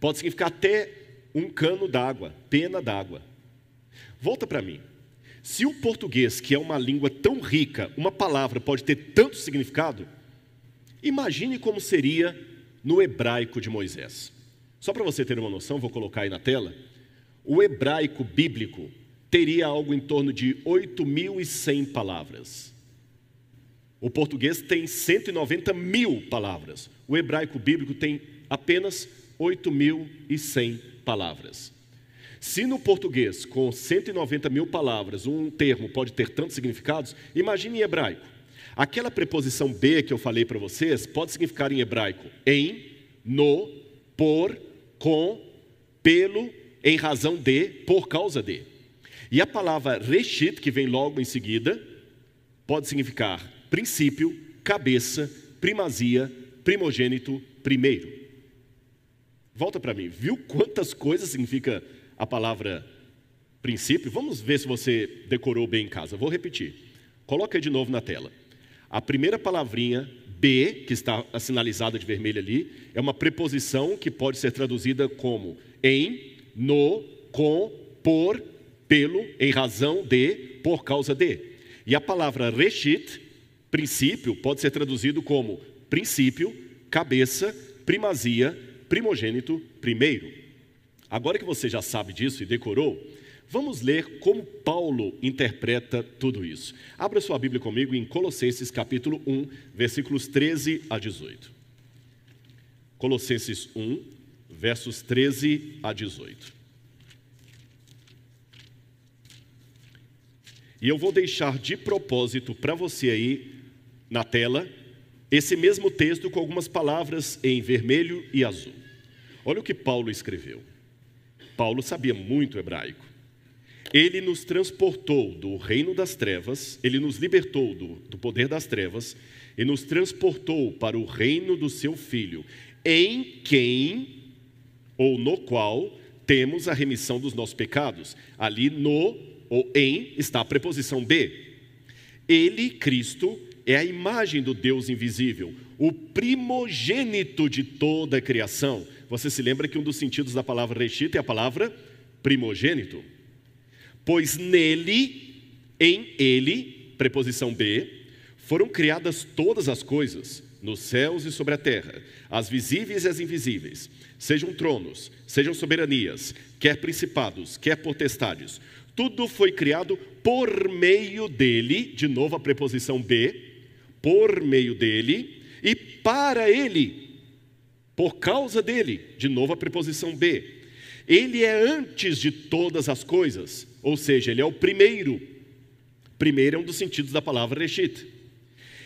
pode significar até um cano d'água, pena d'água. Volta para mim. Se o português, que é uma língua tão rica, uma palavra pode ter tanto significado, imagine como seria no hebraico de Moisés. Só para você ter uma noção, vou colocar aí na tela. O hebraico bíblico teria algo em torno de 8.100 palavras. O português tem 190 mil palavras. O hebraico bíblico tem apenas 8.100 palavras. Se no português, com 190 mil palavras, um termo pode ter tantos significados, imagine em hebraico. Aquela preposição B que eu falei para vocês pode significar em hebraico em, no, por, com, pelo, em razão de, por causa de. E a palavra reshit, que vem logo em seguida, pode significar princípio, cabeça, primazia, primogênito, primeiro. Volta para mim, viu quantas coisas significa a palavra princípio, vamos ver se você decorou bem em casa. Vou repetir. Coloca aí de novo na tela. A primeira palavrinha B, que está sinalizada de vermelho ali, é uma preposição que pode ser traduzida como em, no, com, por, pelo, em razão de, por causa de. E a palavra reshit, princípio, pode ser traduzido como princípio, cabeça, primazia, primogênito, primeiro. Agora que você já sabe disso e decorou, vamos ler como Paulo interpreta tudo isso. Abra sua Bíblia comigo em Colossenses capítulo 1, versículos 13 a 18. Colossenses 1, versos 13 a 18. E eu vou deixar de propósito para você aí na tela esse mesmo texto com algumas palavras em vermelho e azul. Olha o que Paulo escreveu. Paulo sabia muito hebraico. Ele nos transportou do reino das trevas, ele nos libertou do, do poder das trevas e nos transportou para o reino do seu filho, em quem ou no qual temos a remissão dos nossos pecados. Ali no ou em está a preposição B. Ele, Cristo, é a imagem do Deus invisível, o primogênito de toda a criação você se lembra que um dos sentidos da palavra reshit é a palavra primogênito. Pois nele, em ele, preposição B, foram criadas todas as coisas, nos céus e sobre a terra, as visíveis e as invisíveis, sejam tronos, sejam soberanias, quer principados, quer potestades. Tudo foi criado por meio dele, de novo a preposição B, por meio dele e para ele por causa dele, de novo a preposição B. Ele é antes de todas as coisas, ou seja, ele é o primeiro. Primeiro é um dos sentidos da palavra reshit.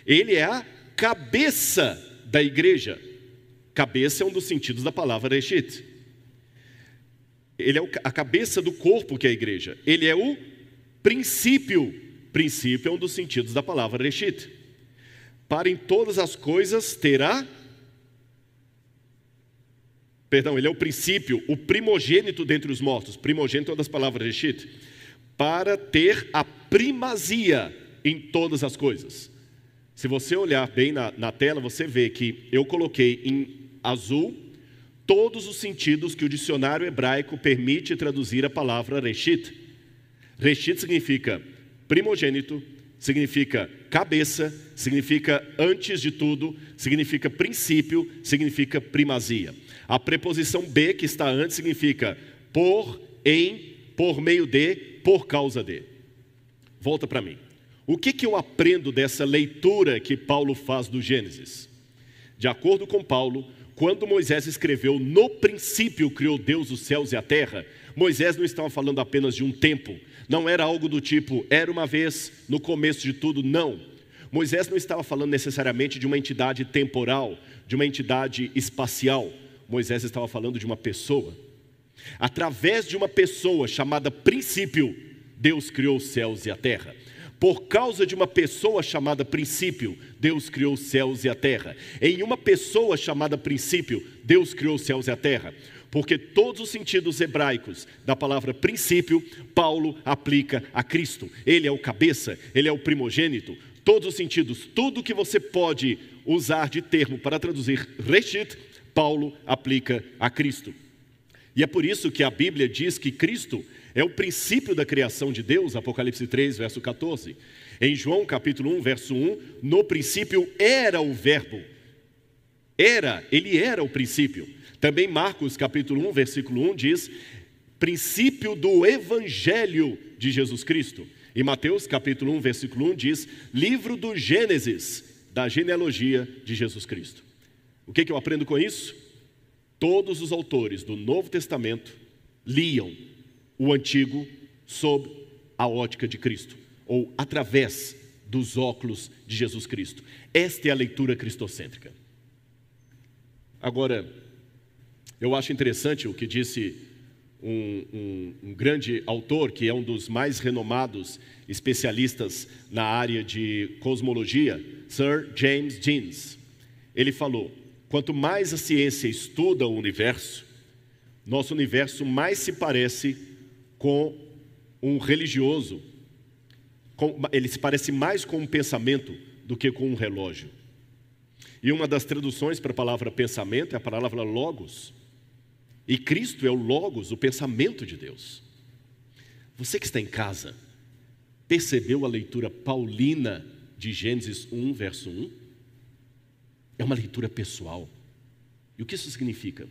Ele é a cabeça da igreja. Cabeça é um dos sentidos da palavra reshit. Ele é a cabeça do corpo que é a igreja. Ele é o princípio. Princípio é um dos sentidos da palavra reshit. Para em todas as coisas terá Perdão, ele é o princípio, o primogênito dentre os mortos. Primogênito é uma das palavras de Shit. Para ter a primazia em todas as coisas. Se você olhar bem na, na tela, você vê que eu coloquei em azul todos os sentidos que o dicionário hebraico permite traduzir a palavra reshit. Reshit significa primogênito, significa cabeça, significa antes de tudo, significa princípio, significa primazia. A preposição B, que está antes, significa por, em, por meio de, por causa de. Volta para mim. O que, que eu aprendo dessa leitura que Paulo faz do Gênesis? De acordo com Paulo, quando Moisés escreveu, no princípio criou Deus os céus e a terra, Moisés não estava falando apenas de um tempo, não era algo do tipo, era uma vez, no começo de tudo, não. Moisés não estava falando necessariamente de uma entidade temporal, de uma entidade espacial. Moisés estava falando de uma pessoa. Através de uma pessoa chamada princípio, Deus criou os céus e a terra. Por causa de uma pessoa chamada princípio, Deus criou os céus e a terra. Em uma pessoa chamada princípio, Deus criou os céus e a terra. Porque todos os sentidos hebraicos da palavra princípio, Paulo aplica a Cristo. Ele é o cabeça, ele é o primogênito. Todos os sentidos, tudo que você pode usar de termo para traduzir reshit, Paulo aplica a Cristo. E é por isso que a Bíblia diz que Cristo é o princípio da criação de Deus, Apocalipse 3, verso 14. Em João capítulo 1, verso 1, no princípio era o Verbo. Era, ele era o princípio. Também Marcos capítulo 1, versículo 1 diz: princípio do evangelho de Jesus Cristo. E Mateus capítulo 1, versículo 1 diz: livro do Gênesis, da genealogia de Jesus Cristo. O que, que eu aprendo com isso? Todos os autores do Novo Testamento liam o antigo sob a ótica de Cristo, ou através dos óculos de Jesus Cristo. Esta é a leitura cristocêntrica. Agora, eu acho interessante o que disse um, um, um, grande autor, que é um dos mais renomados especialistas na área de cosmologia, Sir James Jeans. Ele falou: quanto mais a ciência estuda o universo, nosso universo mais se parece com um religioso, com, ele se parece mais com um pensamento do que com um relógio. E uma das traduções para a palavra pensamento é a palavra logos. E Cristo é o logos, o pensamento de Deus. Você que está em casa, percebeu a leitura paulina de Gênesis 1, verso 1? É uma leitura pessoal. E o que isso significa?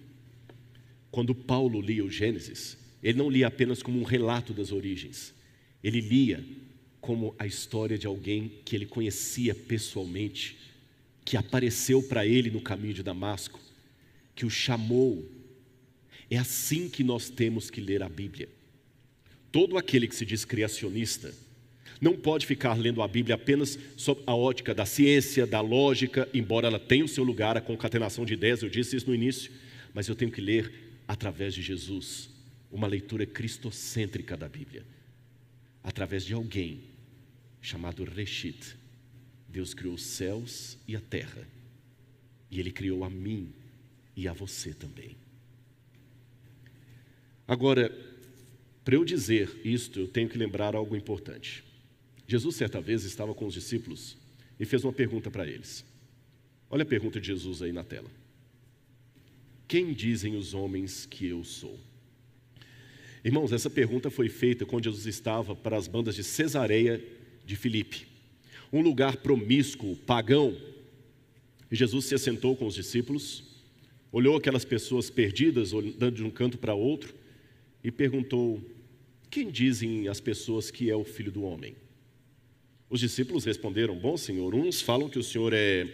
Quando Paulo lia o Gênesis, ele não lia apenas como um relato das origens, ele lia como a história de alguém que ele conhecia pessoalmente, que apareceu para ele no caminho de Damasco, que o chamou. É assim que nós temos que ler a Bíblia. Todo aquele que se diz criacionista não pode ficar lendo a Bíblia apenas sob a ótica da ciência, da lógica, embora ela tenha o seu lugar, a concatenação de ideias, eu disse isso no início, mas eu tenho que ler através de Jesus, uma leitura cristocêntrica da Bíblia, através de alguém chamado Reshit. Deus criou os céus e a terra, e Ele criou a mim e a você também. Agora, para eu dizer isto, eu tenho que lembrar algo importante. Jesus, certa vez, estava com os discípulos e fez uma pergunta para eles. Olha a pergunta de Jesus aí na tela. Quem dizem os homens que eu sou? Irmãos, essa pergunta foi feita quando Jesus estava para as bandas de Cesareia de Filipe, um lugar promíscuo, pagão. E Jesus se assentou com os discípulos, olhou aquelas pessoas perdidas, andando de um canto para outro, e perguntou: Quem dizem as pessoas que é o filho do homem? Os discípulos responderam: Bom, senhor, uns falam que o senhor é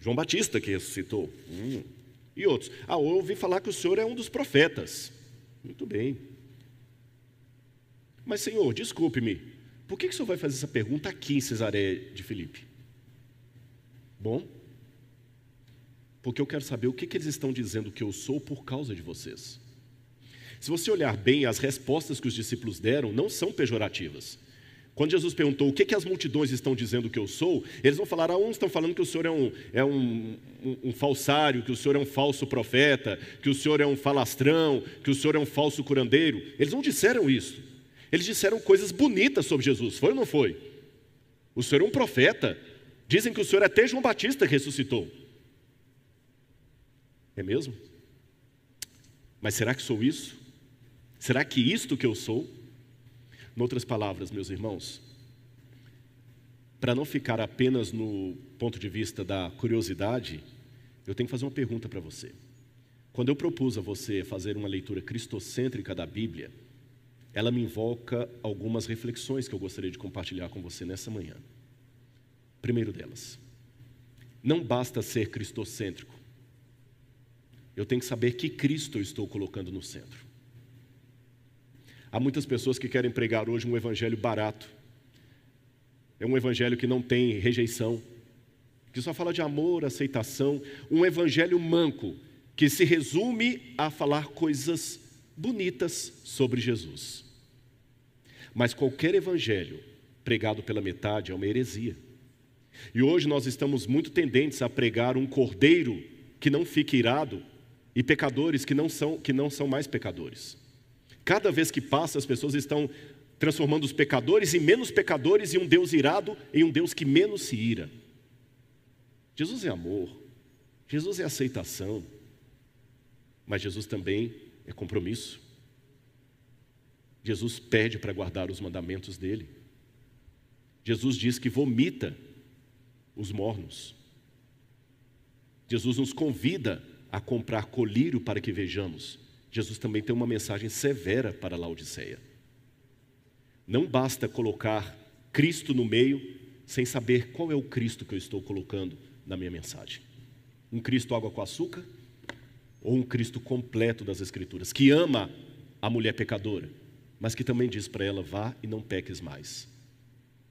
João Batista que ressuscitou. Hum. E outros: Ah, eu ouvi falar que o senhor é um dos profetas. Muito bem. Mas, Senhor, desculpe-me, por que, que o Senhor vai fazer essa pergunta aqui em Cesaré de Filipe? Bom, porque eu quero saber o que, que eles estão dizendo que eu sou por causa de vocês. Se você olhar bem, as respostas que os discípulos deram não são pejorativas. Quando Jesus perguntou o que, que as multidões estão dizendo que eu sou, eles vão falar: ah, uns estão falando que o senhor é, um, é um, um, um, falsário, que o senhor é um falso profeta, que o senhor é um falastrão, que o senhor é um falso curandeiro. Eles não disseram isso. Eles disseram coisas bonitas sobre Jesus, foi ou não foi? O senhor é um profeta. Dizem que o senhor é até João Batista ressuscitou. É mesmo? Mas será que sou isso? Será que isto que eu sou? Em outras palavras, meus irmãos, para não ficar apenas no ponto de vista da curiosidade, eu tenho que fazer uma pergunta para você. Quando eu propus a você fazer uma leitura cristocêntrica da Bíblia, ela me invoca algumas reflexões que eu gostaria de compartilhar com você nessa manhã. Primeiro delas, não basta ser cristocêntrico. Eu tenho que saber que Cristo eu estou colocando no centro. Há muitas pessoas que querem pregar hoje um evangelho barato. É um evangelho que não tem rejeição, que só fala de amor, aceitação, um evangelho manco, que se resume a falar coisas bonitas sobre Jesus. Mas qualquer evangelho pregado pela metade é uma heresia. E hoje nós estamos muito tendentes a pregar um cordeiro que não fique irado e pecadores que não são, que não são mais pecadores. Cada vez que passa, as pessoas estão transformando os pecadores em menos pecadores e um Deus irado em um Deus que menos se ira. Jesus é amor, Jesus é aceitação, mas Jesus também é compromisso. Jesus pede para guardar os mandamentos dele. Jesus diz que vomita os mornos. Jesus nos convida a comprar colírio para que vejamos. Jesus também tem uma mensagem severa para Laodiceia. Não basta colocar Cristo no meio sem saber qual é o Cristo que eu estou colocando na minha mensagem. Um Cristo água com açúcar ou um Cristo completo das Escrituras, que ama a mulher pecadora, mas que também diz para ela: vá e não peques mais.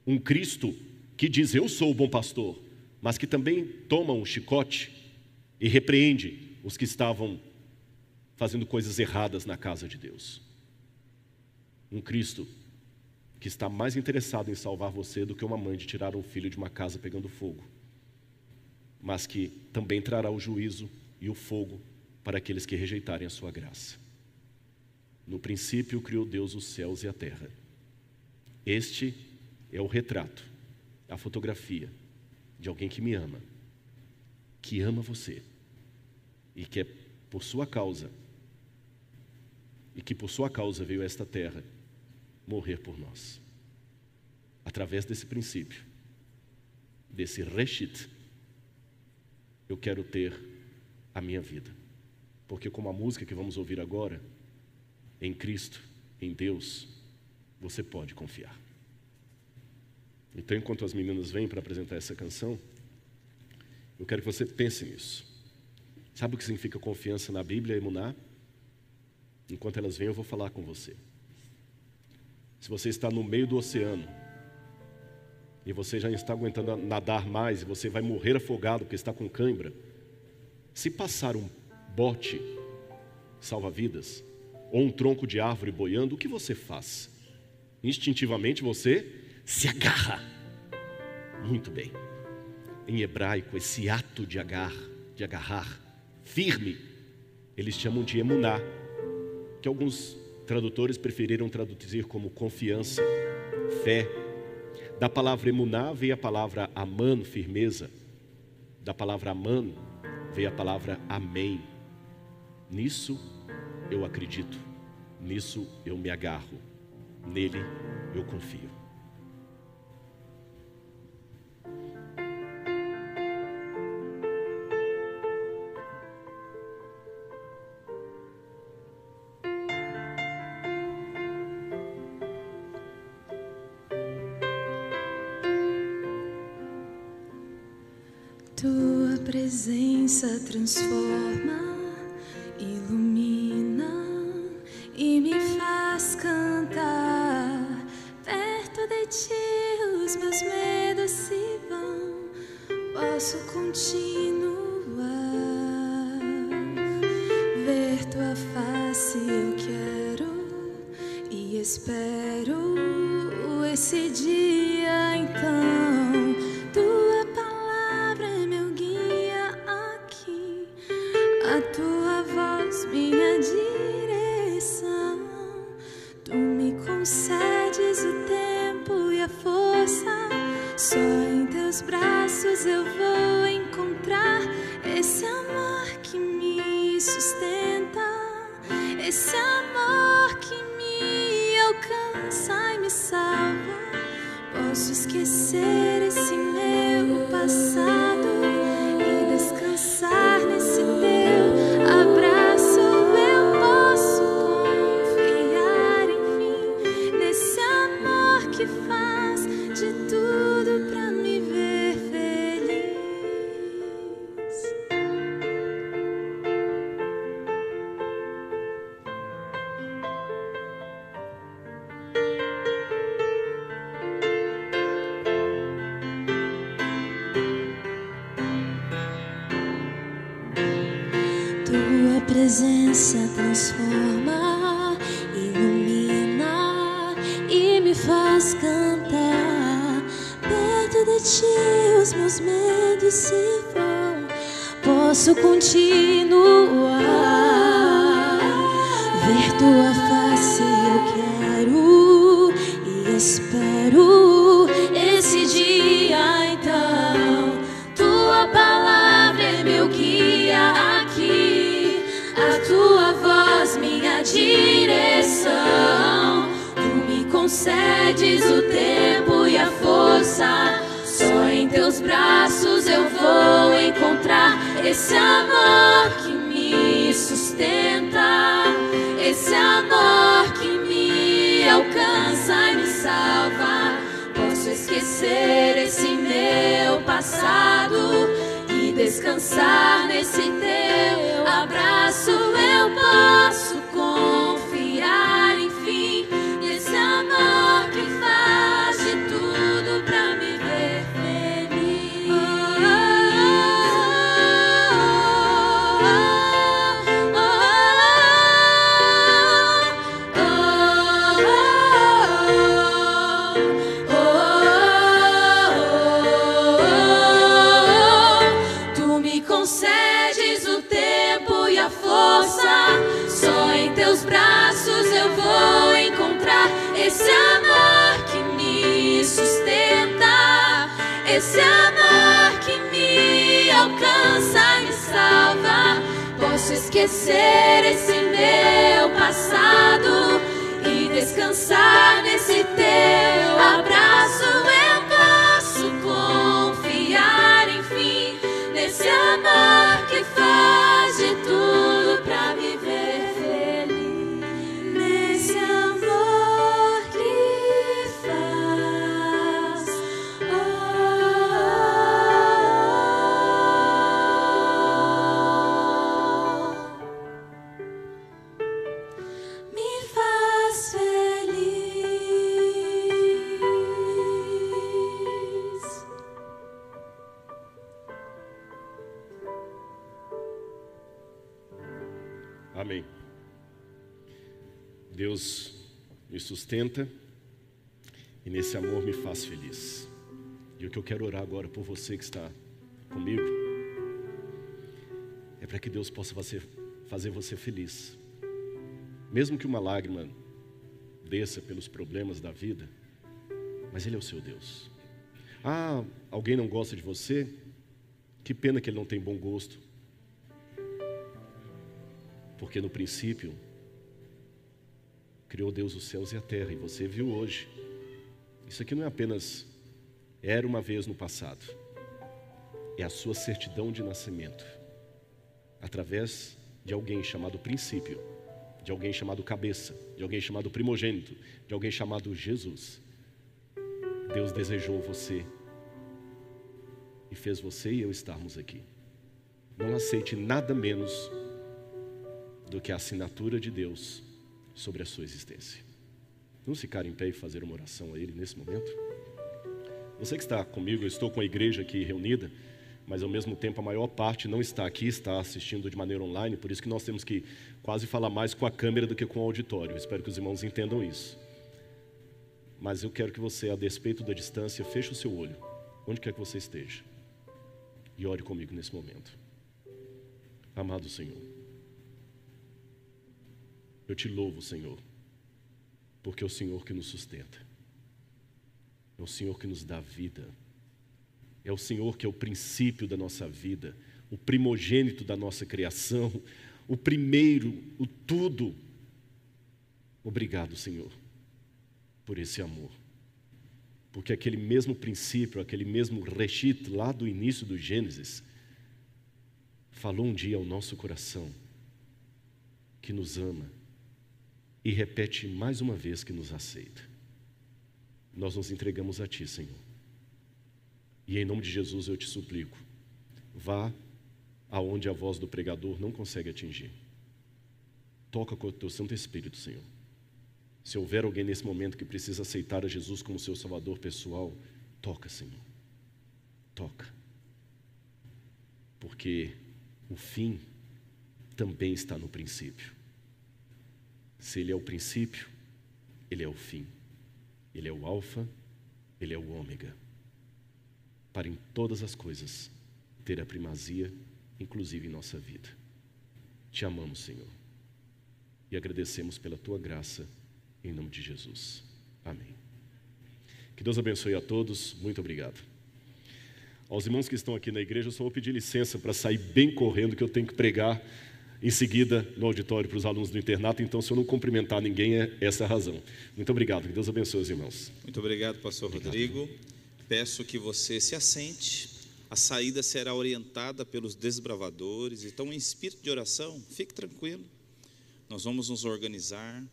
Um Cristo que diz: Eu sou o bom pastor, mas que também toma um chicote e repreende os que estavam fazendo coisas erradas na casa de Deus. Um Cristo que está mais interessado em salvar você do que uma mãe de tirar um filho de uma casa pegando fogo, mas que também trará o juízo e o fogo para aqueles que rejeitarem a sua graça. No princípio criou Deus os céus e a terra. Este é o retrato, a fotografia de alguém que me ama, que ama você e que é por sua causa e que por sua causa veio a esta terra morrer por nós. Através desse princípio, desse reshit, eu quero ter a minha vida. Porque, como a música que vamos ouvir agora, em Cristo, em Deus, você pode confiar. Então, enquanto as meninas vêm para apresentar essa canção, eu quero que você pense nisso. Sabe o que significa confiança na Bíblia, Emuná? Enquanto elas vêm, eu vou falar com você. Se você está no meio do oceano e você já está aguentando nadar mais e você vai morrer afogado porque está com cãibra, se passar um bote salva-vidas ou um tronco de árvore boiando, o que você faz? Instintivamente você se agarra. Muito bem. Em hebraico, esse ato de agar, de agarrar, firme, eles chamam de emuná, que alguns tradutores preferiram traduzir como confiança, fé. Da palavra emuná veio a palavra aman, firmeza. Da palavra aman veio a palavra amém, Nisso eu acredito, nisso eu me agarro, nele eu confio. for Só em teus braços eu vou encontrar esse amor que me sustenta, esse amor que me alcança e me salva. Posso esquecer esse meu passado. Esquecer esse meu passado e descansar nesse teu abraço. Eu posso confiar, enfim, nesse amor que sustenta e nesse amor me faz feliz. E o que eu quero orar agora por você que está comigo é para que Deus possa fazer, fazer você feliz. Mesmo que uma lágrima desça pelos problemas da vida, mas Ele é o seu Deus. Ah, alguém não gosta de você? Que pena que ele não tem bom gosto. Porque no princípio, criou Deus os céus e a terra, e você viu hoje. Isso aqui não é apenas era uma vez no passado, é a sua certidão de nascimento, através de alguém chamado princípio, de alguém chamado cabeça, de alguém chamado primogênito, de alguém chamado Jesus. Deus desejou você e fez você e eu estarmos aqui. Não aceite nada menos do que a assinatura de Deus sobre a sua existência. Vamos ficar em pé e fazer uma oração a Ele nesse momento? Você que está comigo, eu estou com a igreja aqui reunida, mas ao mesmo tempo a maior parte não está aqui, está assistindo de maneira online, por isso que nós temos que quase falar mais com a câmera do que com o auditório. Espero que os irmãos entendam isso. Mas eu quero que você, a despeito da distância, feche o seu olho, onde quer que você esteja, e ore comigo nesse momento. Amado Senhor, eu te louvo, Senhor, porque é o Senhor que nos sustenta, é o Senhor que nos dá vida, é o Senhor que é o princípio da nossa vida, o primogênito da nossa criação, o primeiro, o tudo. Obrigado, Senhor, por esse amor. Porque aquele mesmo princípio, aquele mesmo reshit lá do início do Gênesis, falou um dia ao nosso coração que nos ama e repete mais uma vez que nos aceita. Nós nos entregamos a Ti, Senhor. E em nome de Jesus eu te suplico, vá aonde a voz do pregador não consegue atingir. Toca com o teu Santo Espírito, Senhor. Se houver alguém nesse momento que precisa aceitar a Jesus como seu Salvador pessoal, toca, Senhor. Toca. Porque o fim também está no princípio. Se Ele é o princípio, Ele é o fim. Ele é o Alfa, Ele é o Ômega. Para em todas as coisas ter a primazia, inclusive em nossa vida. Te amamos, Senhor, e agradecemos pela tua graça, em nome de Jesus. Amém. Que Deus abençoe a todos. Muito obrigado. Aos irmãos que estão aqui na igreja, eu só vou pedir licença para sair bem correndo, que eu tenho que pregar em seguida no auditório para os alunos do internato. Então, se eu não cumprimentar ninguém, é essa a razão. Muito obrigado. Que Deus abençoe os irmãos. Muito obrigado, pastor obrigado. Rodrigo. Peço que você se assente. A saída será orientada pelos desbravadores. Então, em espírito de oração, fique tranquilo. Nós vamos nos organizar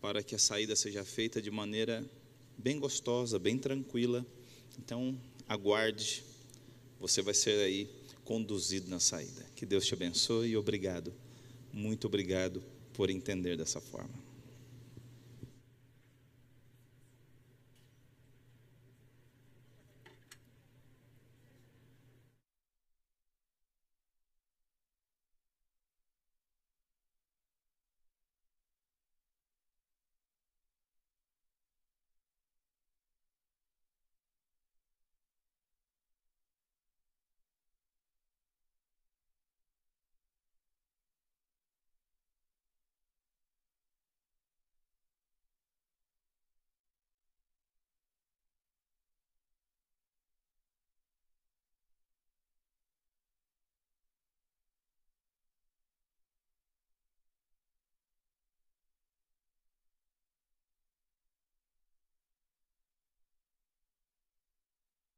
para que a saída seja feita de maneira bem gostosa, bem tranquila. Então, aguarde, você vai ser aí conduzido na saída. Que Deus te abençoe e obrigado, muito obrigado por entender dessa forma.